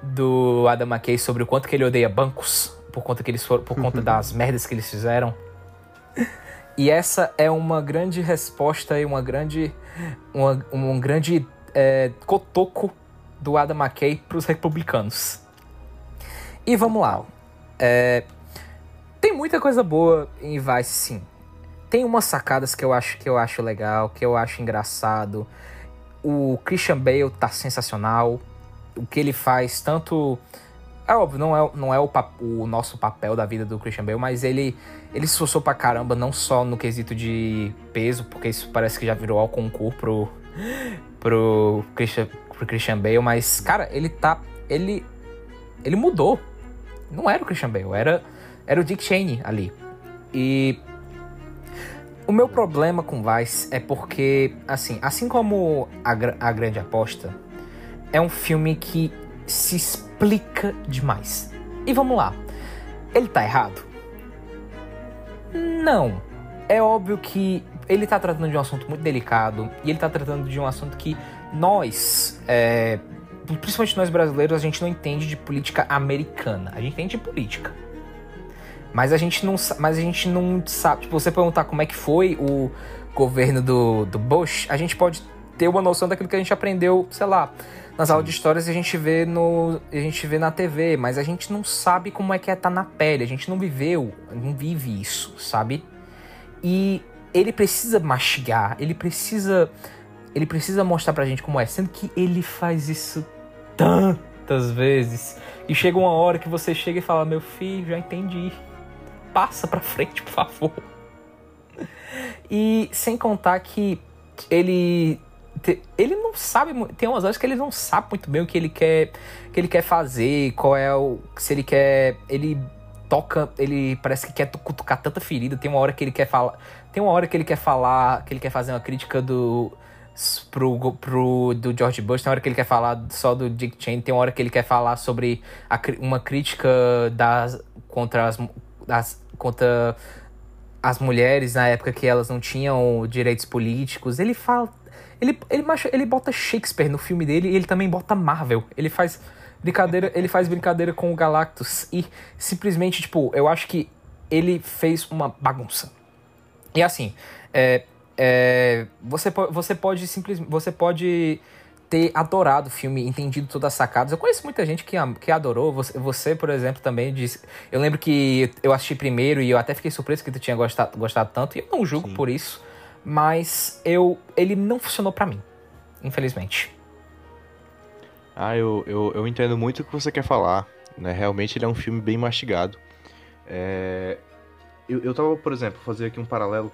Do Adam McKay sobre o quanto que ele odeia bancos, por conta que eles foram, por conta das merdas que eles fizeram. E essa é uma grande resposta e uma grande. Uma, um grande é, cotoco do Adam McKay para os republicanos. E vamos lá. É, tem muita coisa boa em Vice, sim. Tem umas sacadas que eu acho que eu acho legal, que eu acho engraçado. O Christian Bale tá sensacional. O que ele faz, tanto. É óbvio, não é, não é o, o nosso papel da vida do Christian Bale, mas ele, ele esforçou pra caramba, não só no quesito de peso, porque isso parece que já virou ao concurso pro, pro, Christian, pro Christian Bale, mas, cara, ele tá. Ele. Ele mudou. Não era o Christian Bale, era, era o Dick Cheney ali. E. O meu problema com Vice é porque, assim, assim como a, a Grande Aposta, é um filme que se explica demais. E vamos lá. Ele tá errado? Não. É óbvio que ele tá tratando de um assunto muito delicado e ele tá tratando de um assunto que nós, é, principalmente nós brasileiros, a gente não entende de política americana. A gente entende de política. Mas a gente não, mas a gente não sabe. Tipo, você perguntar como é que foi o governo do, do Bush, a gente pode ter uma noção daquilo que a gente aprendeu, sei lá, nas aulas de histórias a gente vê no, a gente vê na TV, mas a gente não sabe como é que é estar na pele, a gente não viveu, não vive isso, sabe? E ele precisa mastigar, ele precisa ele precisa mostrar pra gente como é, sendo que ele faz isso tantas vezes. E chega uma hora que você chega e fala: "Meu filho, já entendi. Passa pra frente, por favor". E sem contar que ele ele não sabe, tem umas horas que ele não sabe muito bem o que ele quer, que ele quer fazer, qual é o se ele quer, ele toca, ele parece que quer tu- cutucar tanta ferida, tem uma hora que ele quer falar, tem uma hora que ele quer falar, que ele quer fazer uma crítica do pro, pro do George Bush, tem uma hora que ele quer falar só do Dick Cheney, tem uma hora que ele quer falar sobre a uma crítica das contra as, das contra as mulheres na época que elas não tinham direitos políticos. Ele fala. Ele, ele, ele bota Shakespeare no filme dele e ele também bota Marvel. Ele faz brincadeira, ele faz brincadeira com o Galactus. E simplesmente, tipo, eu acho que ele fez uma bagunça. E assim, é, é, você, você pode simplesmente. Você pode ter adorado o filme, entendido todas as sacadas. Eu conheço muita gente que, que adorou. Você, você, por exemplo, também disse. Eu lembro que eu assisti primeiro e eu até fiquei surpreso que tu tinha gostado, gostado tanto. E eu não julgo por isso. Mas eu. Ele não funcionou pra mim. Infelizmente. Ah, eu, eu, eu entendo muito o que você quer falar. Né? Realmente ele é um filme bem mastigado. É, Eu, eu tava, por exemplo, fazer aqui um paralelo.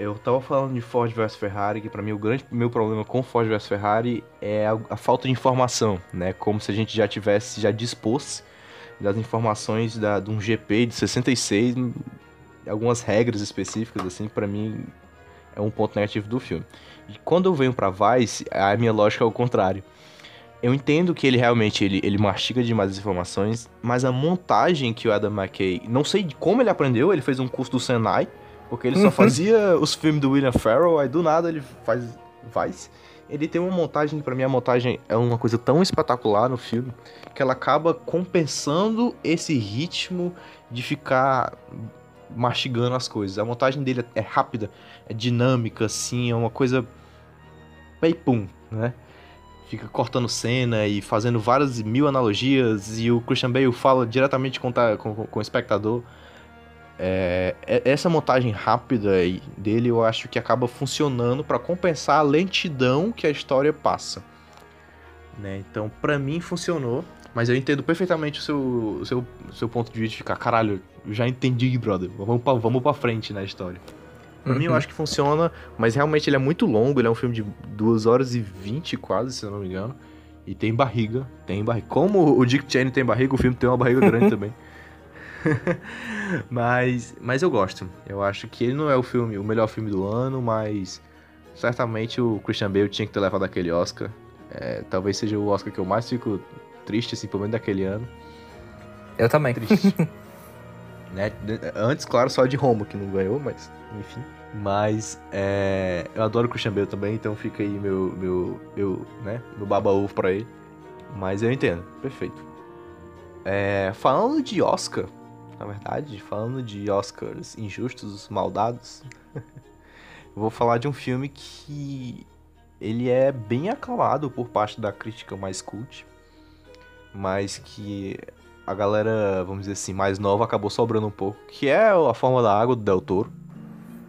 Eu tava falando de Ford vs Ferrari, que pra mim o grande meu problema com Ford vs Ferrari é a, a falta de informação, né? Como se a gente já tivesse, já dispôs das informações da, de um GP de 66, algumas regras específicas, assim, pra mim é um ponto negativo do filme. E quando eu venho pra Vice, a minha lógica é o contrário. Eu entendo que ele realmente ele, ele mastiga demais as informações, mas a montagem que o Adam McKay, não sei como ele aprendeu, ele fez um curso do Senai, porque ele só Uhum. fazia os filmes do William Farrell, aí do nada ele faz Vice. Ele tem uma montagem que pra mim a montagem é uma coisa tão espetacular no filme que ela acaba compensando esse ritmo de ficar mastigando as coisas. A montagem dele é rápida, é dinâmica, assim, é uma coisa. Bem pum, né? fica cortando cena e fazendo várias mil analogias e o Christian Bale fala diretamente com, com, com o espectador. É, essa montagem rápida dele eu acho que acaba funcionando para compensar a lentidão que a história passa. Né? Então, para mim funcionou, mas eu entendo perfeitamente o seu, o seu, o seu ponto de vista de ficar, caralho, eu já entendi, brother, vamos pra, vamos pra frente na história. Pra uhum. mim eu uhum. acho que funciona, mas realmente ele é muito longo, ele é um filme de 2 horas e 20 quase, se eu não me engano. E tem barriga, tem barriga. Como o Dick Cheney tem barriga, o filme tem uma barriga grande também. mas, mas eu gosto. Eu acho que ele não é o filme, o melhor filme do ano, mas certamente o Christian Bale tinha que ter levado aquele Oscar. É, talvez seja o Oscar que eu mais fico triste, assim, pelo menos daquele ano. Eu também. Triste. né? Antes, claro, só de Roma que não ganhou, mas enfim. Mas é, eu adoro o Christian Bale também, então fica aí meu, meu, meu, né, meu baba-ovo pra ele. Mas eu entendo, perfeito. É, falando de Oscar, na verdade, falando de Oscars injustos, maldados, vou falar de um filme que ele é bem aclamado por parte da crítica mais cult, mas que a galera, vamos dizer assim, mais nova acabou sobrando um pouco, que é a forma da água do Del Toro.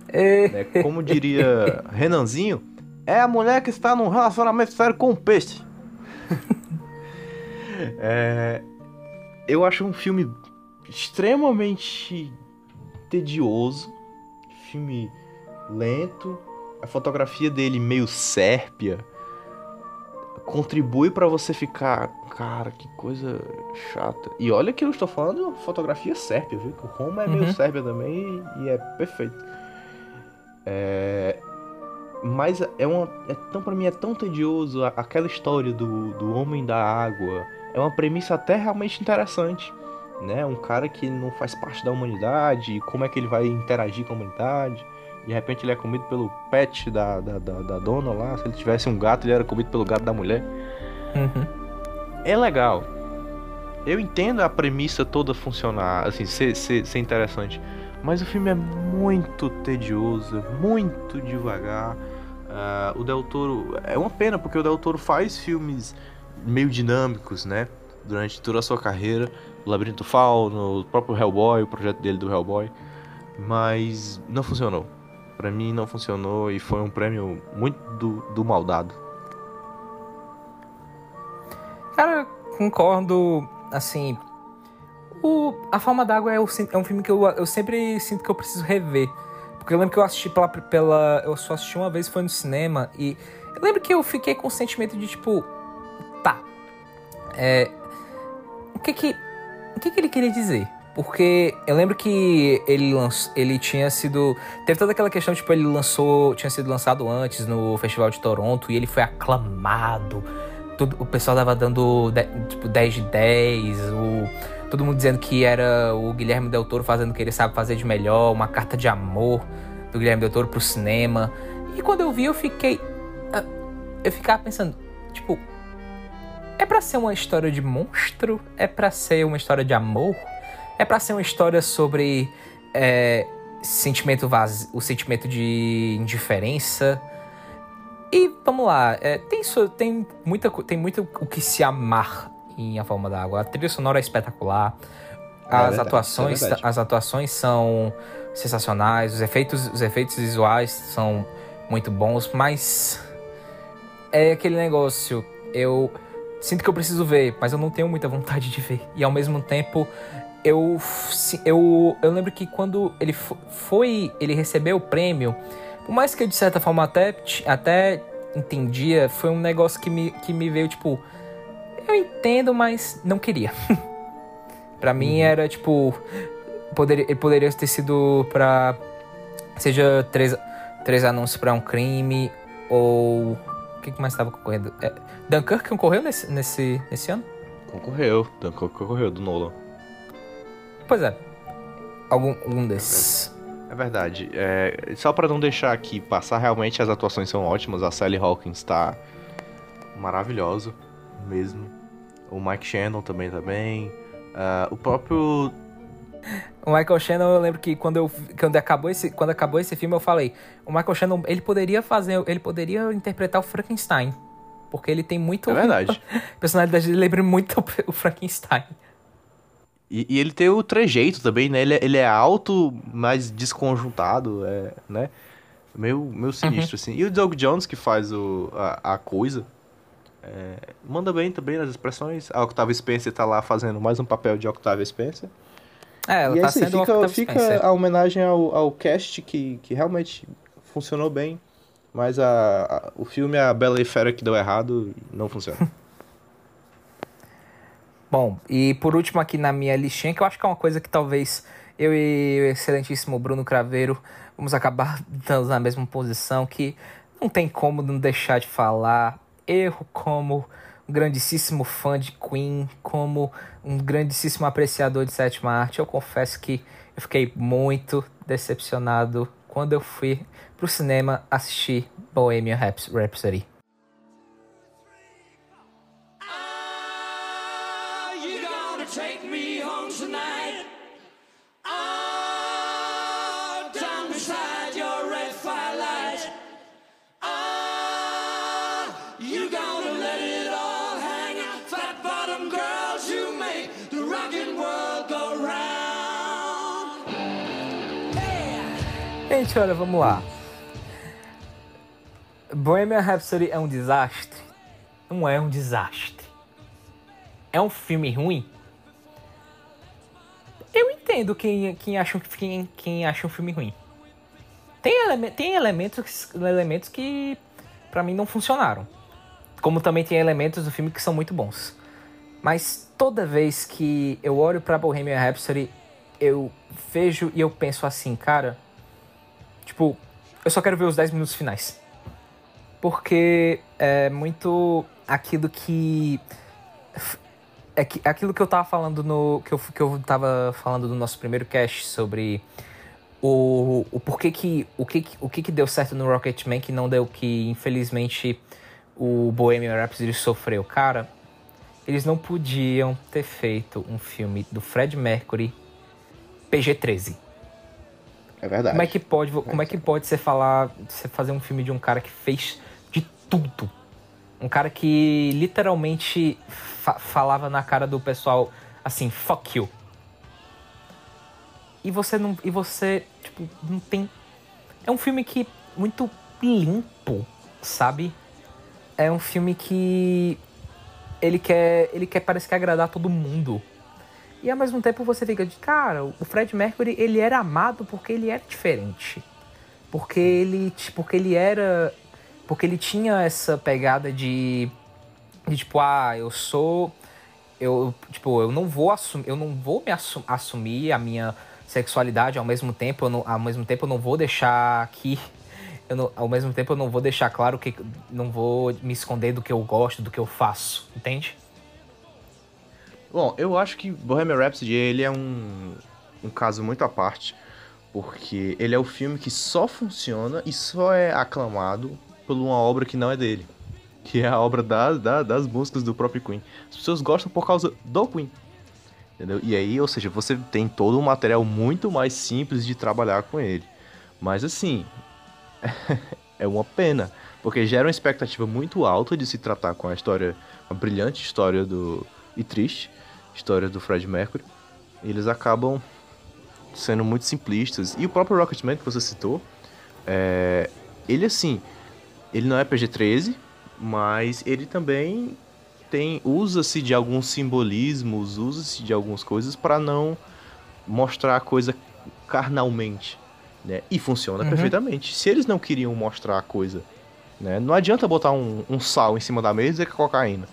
É. Né? Como diria Renanzinho, é a mulher que está num relacionamento sério com um peixe. é, eu acho um filme extremamente tedioso, filme lento, a fotografia dele meio sérpia contribui para você ficar, cara, que coisa chata. E olha que eu estou falando fotografia sérpia, viu? Que o Roma é meio uhum. sérpia também e é perfeito. É... Mas é, uma, é tão para mim é tão tedioso aquela história do, do homem da água. É uma premissa até realmente interessante né? Um cara que não faz parte da humanidade, como é que ele vai interagir com a humanidade. De repente ele é comido pelo pet da, da, da, da dona lá. Se ele tivesse um gato, ele era comido pelo gato da mulher. Uhum. É legal. Eu entendo a premissa toda funcionar, assim, ser, ser, ser interessante. Mas o filme é muito tedioso, muito devagar. Uh, o Del Toro. É uma pena, porque o Del Toro faz filmes meio dinâmicos, né? Durante toda a sua carreira. Labirinto Fauno, o próprio Hellboy, o projeto dele do Hellboy, mas não funcionou. Para mim não funcionou e foi um prêmio muito do, do maldado. Cara, concordo, assim, o A Forma d'Água é, é, um filme que eu, eu sempre sinto que eu preciso rever. Porque eu lembro que eu assisti pela, pela. Eu só assisti uma vez, foi no cinema, e. Eu lembro que eu fiquei com o sentimento de tipo. Tá. É. O que que o que, que ele queria dizer? Porque eu lembro que ele, ele tinha sido. Teve toda aquela questão, tipo, ele lançou. Tinha sido lançado antes no Festival de Toronto e ele foi aclamado. Tudo... O pessoal tava dando tipo, 10 de 10. O... Todo mundo dizendo que era o Guilherme Del Toro fazendo o que ele sabe fazer de melhor, uma carta de amor do Guilherme Del Toro pro cinema. E quando eu vi, eu fiquei. Ah, eu ficava pensando, tipo, é para ser uma história de monstro? É para ser uma história de amor? É para ser uma história sobre é, sentimento vazio, o sentimento de indiferença? E vamos lá, é, tem, tem, muita, tem muito o que se amar em A Forma da Água. A trilha sonora é espetacular. É as, verdade, atuações, é as atuações são sensacionais, os efeitos, os efeitos visuais são muito bons, mas é aquele negócio. Eu sinto que eu preciso ver, mas eu não tenho muita vontade de ver. E ao mesmo tempo, eu eu, eu lembro que quando ele foi, ele recebeu o prêmio, por mais que eu de certa forma até até entendia, foi um negócio que me, que me veio tipo, eu entendo, mas não queria. para mim uhum. era tipo, poderia, ele poderia ter sido pra seja três, três anúncios para um crime ou o que, mais estava concorrendo? É, Dunkirk concorreu nesse, nesse, nesse ano? Concorreu. Dunkirk concorreu, do Nolan. Pois é. Algum, algum desses. É verdade. É, só para não deixar aqui passar, realmente as atuações são ótimas. A Sally Hawkins está maravilhosa mesmo. O Mike Shannon também tá bem. Uh, o próprio o Michael Shannon, eu lembro que quando, eu, quando, acabou esse, quando acabou esse filme, eu falei: o Michael Shannon, ele poderia fazer, ele poderia interpretar o Frankenstein. Porque ele tem muito. É verdade. a personalidade dele lembra muito o Frankenstein. E, e, ele tem o trejeito também, né? Ele, é, ele é alto, mas desconjuntado, é, né? Meio, meio sinistro, uhum. assim. E o Doug Jones, que faz o, a, a coisa, é, manda bem também nas expressões. A Octavia Spencer tá lá fazendo mais um papel de Octavia Spencer. É, ela e tá assim, sendo fica, fica a homenagem ao, ao cast que, que realmente funcionou bem. Mas a, a, o filme A Bela e Fera que deu errado não funciona. Bom, e por último aqui na minha listinha, que eu acho que é uma coisa que talvez eu e o excelentíssimo Bruno Craveiro vamos acabar estando na mesma posição, que não tem como não deixar de falar. Erro como grandíssimo fã de Queen, como um grandíssimo apreciador de sétima arte, eu confesso que eu fiquei muito decepcionado quando eu fui pro cinema assistir Bohemian Rhapsody. Gente, olha, vamos lá. Bohemian Rhapsody é um desastre? Não é um desastre. É um filme ruim? Eu entendo quem, quem, acha, quem, quem acha um filme ruim. Tem, ele, tem elementos, elementos que para mim não funcionaram. Como também tem elementos do filme que são muito bons. Mas toda vez que eu olho para Bohemian Rhapsody, eu vejo e eu penso assim, cara, Tipo, eu só quero ver os 10 minutos finais. Porque é muito aquilo que. É que, aquilo que eu tava falando no. Que eu, que eu tava falando no nosso primeiro cast sobre o, o porquê que. O que, o que, que deu certo no Rocketman que não deu que, infelizmente, o Bohemian Rhapsody sofreu. Cara, eles não podiam ter feito um filme do Fred Mercury PG-13. É verdade. Como é que pode, como é que pode você falar, você fazer um filme de um cara que fez de tudo? Um cara que literalmente fa falava na cara do pessoal assim, fuck you. E você não, e você, tipo, não tem é um filme que muito limpo, sabe? É um filme que ele quer, ele quer parece que agradar todo mundo. E ao mesmo tempo você fica de, cara, o Fred Mercury, ele era amado porque ele era diferente. Porque ele, porque ele era, porque ele tinha essa pegada de, de tipo, ah, eu sou eu, tipo, eu não vou assumir, eu não vou me assum, assumir a minha sexualidade ao mesmo tempo, eu não, ao mesmo tempo eu não vou deixar aqui não, ao mesmo tempo eu não vou deixar claro que não vou me esconder do que eu gosto, do que eu faço, entende? Bom, eu acho que Bohemian Rhapsody ele é um, um caso muito à parte, porque ele é o filme que só funciona e só é aclamado por uma obra que não é dele, que é a obra da, da, das músicas do próprio Queen. As pessoas gostam por causa do Queen. Entendeu? E aí, ou seja, você tem todo um material muito mais simples de trabalhar com ele. Mas assim, é uma pena, porque gera uma expectativa muito alta de se tratar com a história, a brilhante história do e triste história do Fred Mercury, eles acabam sendo muito simplistas. E o próprio Rocketman que você citou, é, ele assim, ele não é PG-13, mas ele também tem usa-se de alguns simbolismos, usa-se de algumas coisas para não mostrar a coisa carnalmente, né? E funciona uhum. perfeitamente. Se eles não queriam mostrar a coisa, né? Não adianta botar um, um sal em cima da mesa e dizer que é cocaína.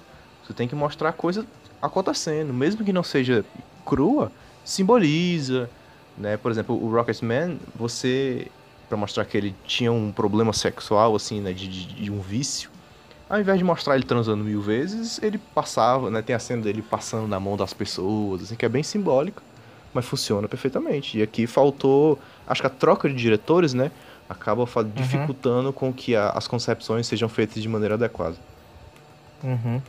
Você tem que mostrar a coisa acontecendo, mesmo que não seja crua, simboliza, né? Por exemplo, o Rocketman, você para mostrar que ele tinha um problema sexual assim, né, de, de, um vício, ao invés de mostrar ele transando mil vezes, ele passava, né, tem a cena dele passando na mão das pessoas, assim, que é bem simbólica, mas funciona perfeitamente. E aqui faltou, acho que a troca de diretores, né, acaba uhum. dificultando com que a, as concepções sejam feitas de maneira adequada. Uhum.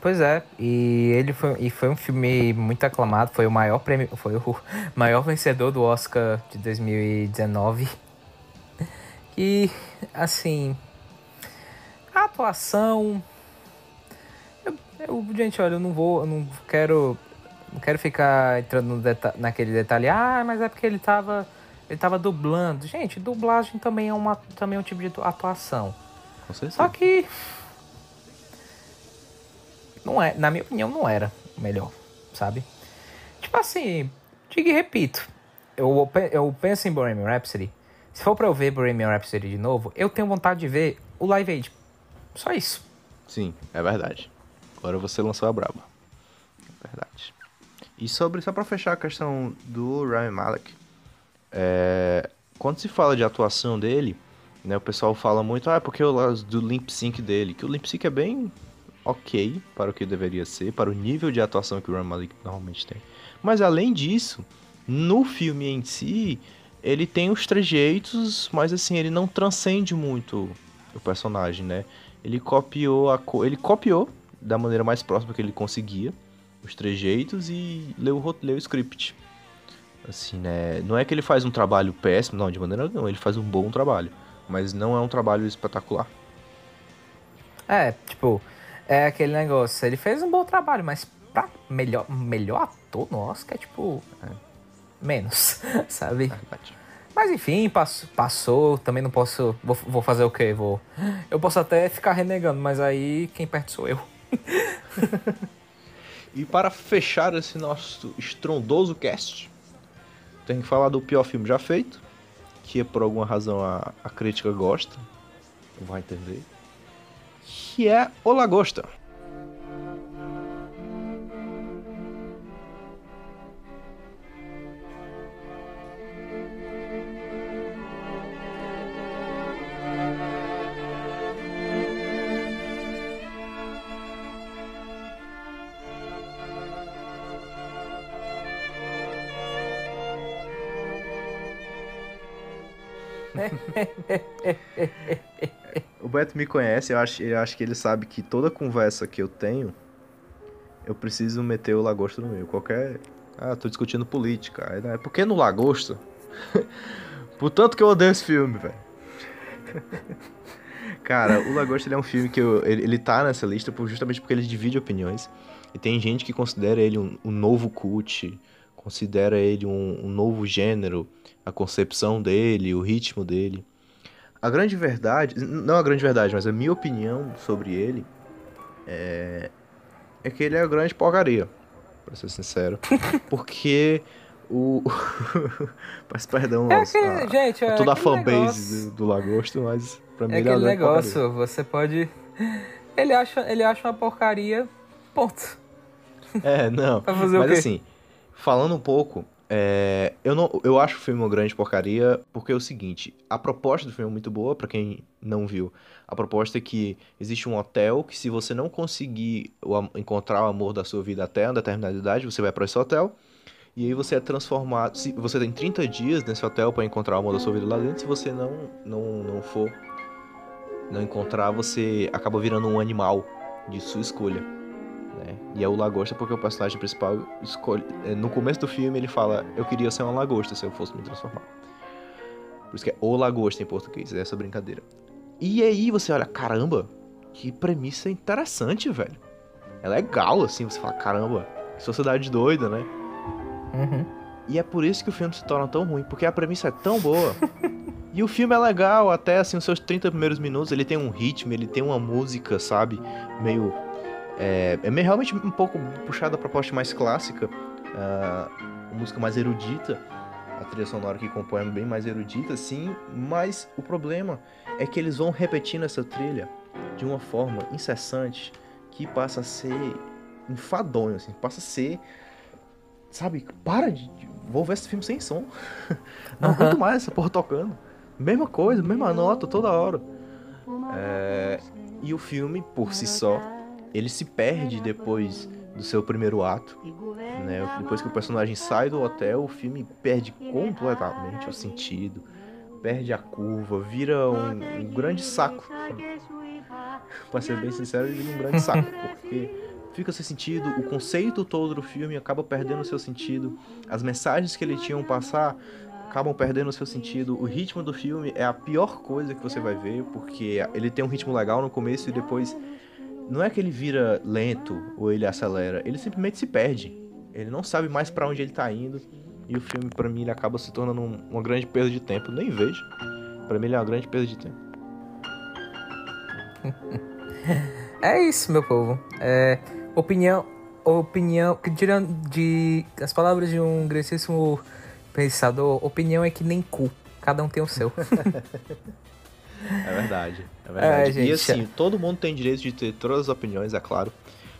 Pois é, e ele foi, e foi um filme muito aclamado, foi o maior prêmio, foi o maior vencedor do Oscar de 2019. E assim, ah, atuação. Eu, eu- gente, olha, eu não vou. Eu não quero. Não quero ficar entrando no deta- naquele detalhe. Ah, mas é porque ele tava. Ele tava dublando. Gente, dublagem também é, uma, também é um tipo de atu- atuação. Com certeza. Só que. Não é, na minha opinião, não era o melhor, sabe? Tipo assim, digo e repito. Eu, eu penso em Bohemian Rhapsody. Se for pra eu ver Bohemian Rhapsody de novo, eu tenho vontade de ver o Live Aid. Só isso. Sim, é verdade. Agora você lançou a braba. É verdade. E sobre, só pra fechar a questão do Rami Malek, é, quando se fala de atuação dele, né, o pessoal fala muito, ah, é porque o lance do Limp Sync dele, que o Limp Sync é bem ok para o que deveria ser, para o nível de atuação que o Rami Malek normalmente tem. Mas além disso, no filme em si, ele tem os trejeitos, mas assim, ele não transcende muito o personagem, né? Ele copiou a co- ele copiou da maneira mais próxima que ele conseguia os trejeitos e leu, o leu o script. Assim, né? Não é que ele faz um trabalho péssimo, não, de maneira não, ele faz um bom trabalho, mas não é um trabalho espetacular. É, tipo, é aquele negócio. Ele fez um bom trabalho, mas pra melhor, melhor ator no Oscar é tipo. é, menos, sabe? Mas enfim, passou, passou, também não posso. Vou, vou fazer o quê? Vou. Eu posso até ficar renegando, mas aí quem perde sou eu. E para fechar esse nosso estrondoso cast, tem que falar do pior filme já feito, que por alguma razão a, a crítica gosta, vai entender, que é O Lagosta. O Beto me conhece, eu acho, eu acho que ele sabe que toda conversa que eu tenho, eu preciso meter o lagosta no meio. Qualquer. Ah, tô discutindo política. Aí, né, Por no lagosta? Portanto que eu odeio esse filme, velho. Cara, o Lagosta é um filme que eu, ele, ele tá nessa lista por- justamente porque ele divide opiniões. E tem gente que considera ele um, um novo cult, considera ele um, um novo gênero, a concepção dele, o ritmo dele. A grande verdade, não a grande verdade, mas a minha opinião sobre ele é, é que ele é uma grande porcaria, pra ser sincero. Porque o. Peço perdão É aos- aquele- a, gente, é a toda a fanbase negócio. do, do Lagosto, mas pra mim É ele é aquele grande porcaria. negócio, você pode. Ele acha, ele acha uma porcaria. Ponto. É, não. Mas assim, falando um pouco, é, eu, não, eu acho o filme uma grande porcaria, porque é o seguinte, a proposta do filme é muito boa, pra quem não viu. A proposta é que existe um hotel que se você não conseguir encontrar o amor da sua vida até uma determinada idade, você vai pra esse hotel. E aí você é transformado. Se você tem 30 dias nesse hotel pra encontrar o amor da sua vida lá dentro, se você não, não, não for não encontrar, você acaba virando um animal de sua escolha? E é o lagosta porque o personagem principal escolhe. é, No começo do filme ele fala: Eu queria ser uma lagosta se eu fosse me transformar. Por isso que é o lagosta em português, é essa brincadeira. E aí você olha, caramba, que premissa interessante, velho. É legal, assim, você fala, caramba, que sociedade doida, né? Uhum. E é por isso que o filme se torna tão ruim, porque a premissa é tão boa. e o filme é legal, até assim, os seus 30 primeiros minutos, ele tem um ritmo, ele tem uma música, sabe? Meio. É, é meio realmente um pouco puxada pra parte mais clássica, uma música mais erudita. A trilha sonora que compõe é bem mais erudita, sim, mas o problema é que eles vão repetindo essa trilha de uma forma incessante que passa a ser enfadonho, assim, passa a ser sabe, para de. de- Vou ver esse filme sem som. Não aguento mais essa porra tocando. Mesma coisa, mesma nota toda hora. É, E o filme, por si só, ele se perde depois do seu primeiro ato. Né? Depois que o personagem sai do hotel, o filme perde completamente o sentido. Perde a curva, vira um, um grande saco. Pra ser bem sincero, vira um grande saco. Porque fica sem sentido, o conceito todo do filme acaba perdendo seu sentido, as mensagens que ele tinham passar acabam perdendo o seu sentido. O ritmo do filme é a pior coisa que você vai ver, porque ele tem um ritmo legal no começo e depois não é que ele vira lento ou ele acelera, ele simplesmente se perde. Ele não sabe mais para onde ele tá indo e o filme para mim ele acaba se tornando um, uma grande perda de tempo. Nem vejo. Para mim ele é uma grande perda de tempo. é isso, meu povo. É, opinião, opinião, tirando de as palavras de um grandíssimo pensador, opinião é que nem cu. Cada um tem o seu. é verdade, é verdade. É, gente, e assim, é... todo mundo tem direito de ter todas as opiniões, é claro.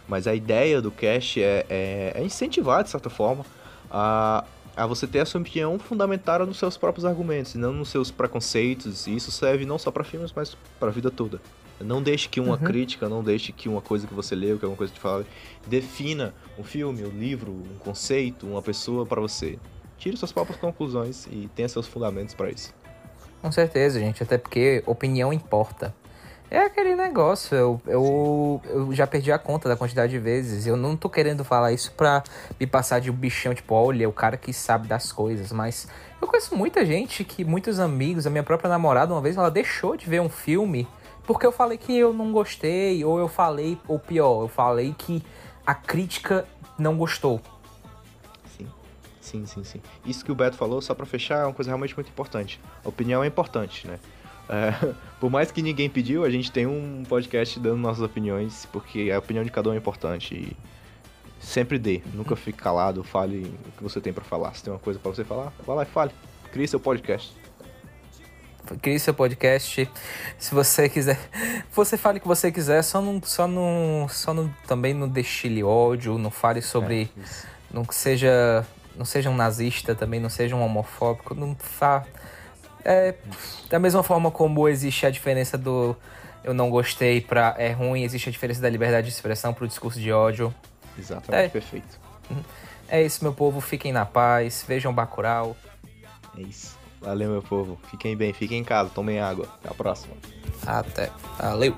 Mas a ideia do cast é, é, é incentivar, de certa forma, a, a você ter a sua opinião fundamentada nos seus próprios argumentos, e não nos seus preconceitos. E isso serve não só para filmes, mas para a vida toda. Não deixe que uma uhum. crítica, não deixe que uma coisa que você leu, que alguma coisa que te fala, defina um filme, um livro, um conceito, uma pessoa para você. Tire suas próprias conclusões e tenha seus fundamentos para isso. Com certeza, gente. Até porque opinião importa. É aquele negócio, eu, eu, eu já perdi a conta da quantidade de vezes. Eu não tô querendo falar isso pra me passar de um bichão, tipo, olha, o cara que sabe das coisas. Mas eu conheço muita gente que, muitos amigos, a minha própria namorada, uma vez ela deixou de ver um filme porque eu falei que eu não gostei, ou eu falei, ou pior, eu falei que a crítica não gostou. Sim, sim, sim. Isso que o Beto falou, só para fechar, é uma coisa realmente muito importante. A opinião é importante, né? É, por mais que ninguém pediu, a gente tem um podcast dando nossas opiniões, porque a opinião de cada um é importante. E sempre dê, nunca fique calado, fale o que você tem para falar. Se tem uma coisa para você falar, vá lá e fale. Crie seu podcast crie seu podcast. Se você quiser, você fale o que você quiser, só não, só não, só não, também não destile ódio, não fale sobre, é, não seja, não seja um nazista também, não seja um homofóbico, não fa, é, da mesma forma como existe a diferença do eu não gostei para é ruim, existe a diferença da liberdade de expressão para o discurso de ódio. Exatamente, é, perfeito. É isso, meu povo, fiquem na paz, vejam Bacurau. É isso. Valeu, meu povo. Fiquem bem, fiquem em casa, tomem água. Até a próxima. Até. Valeu.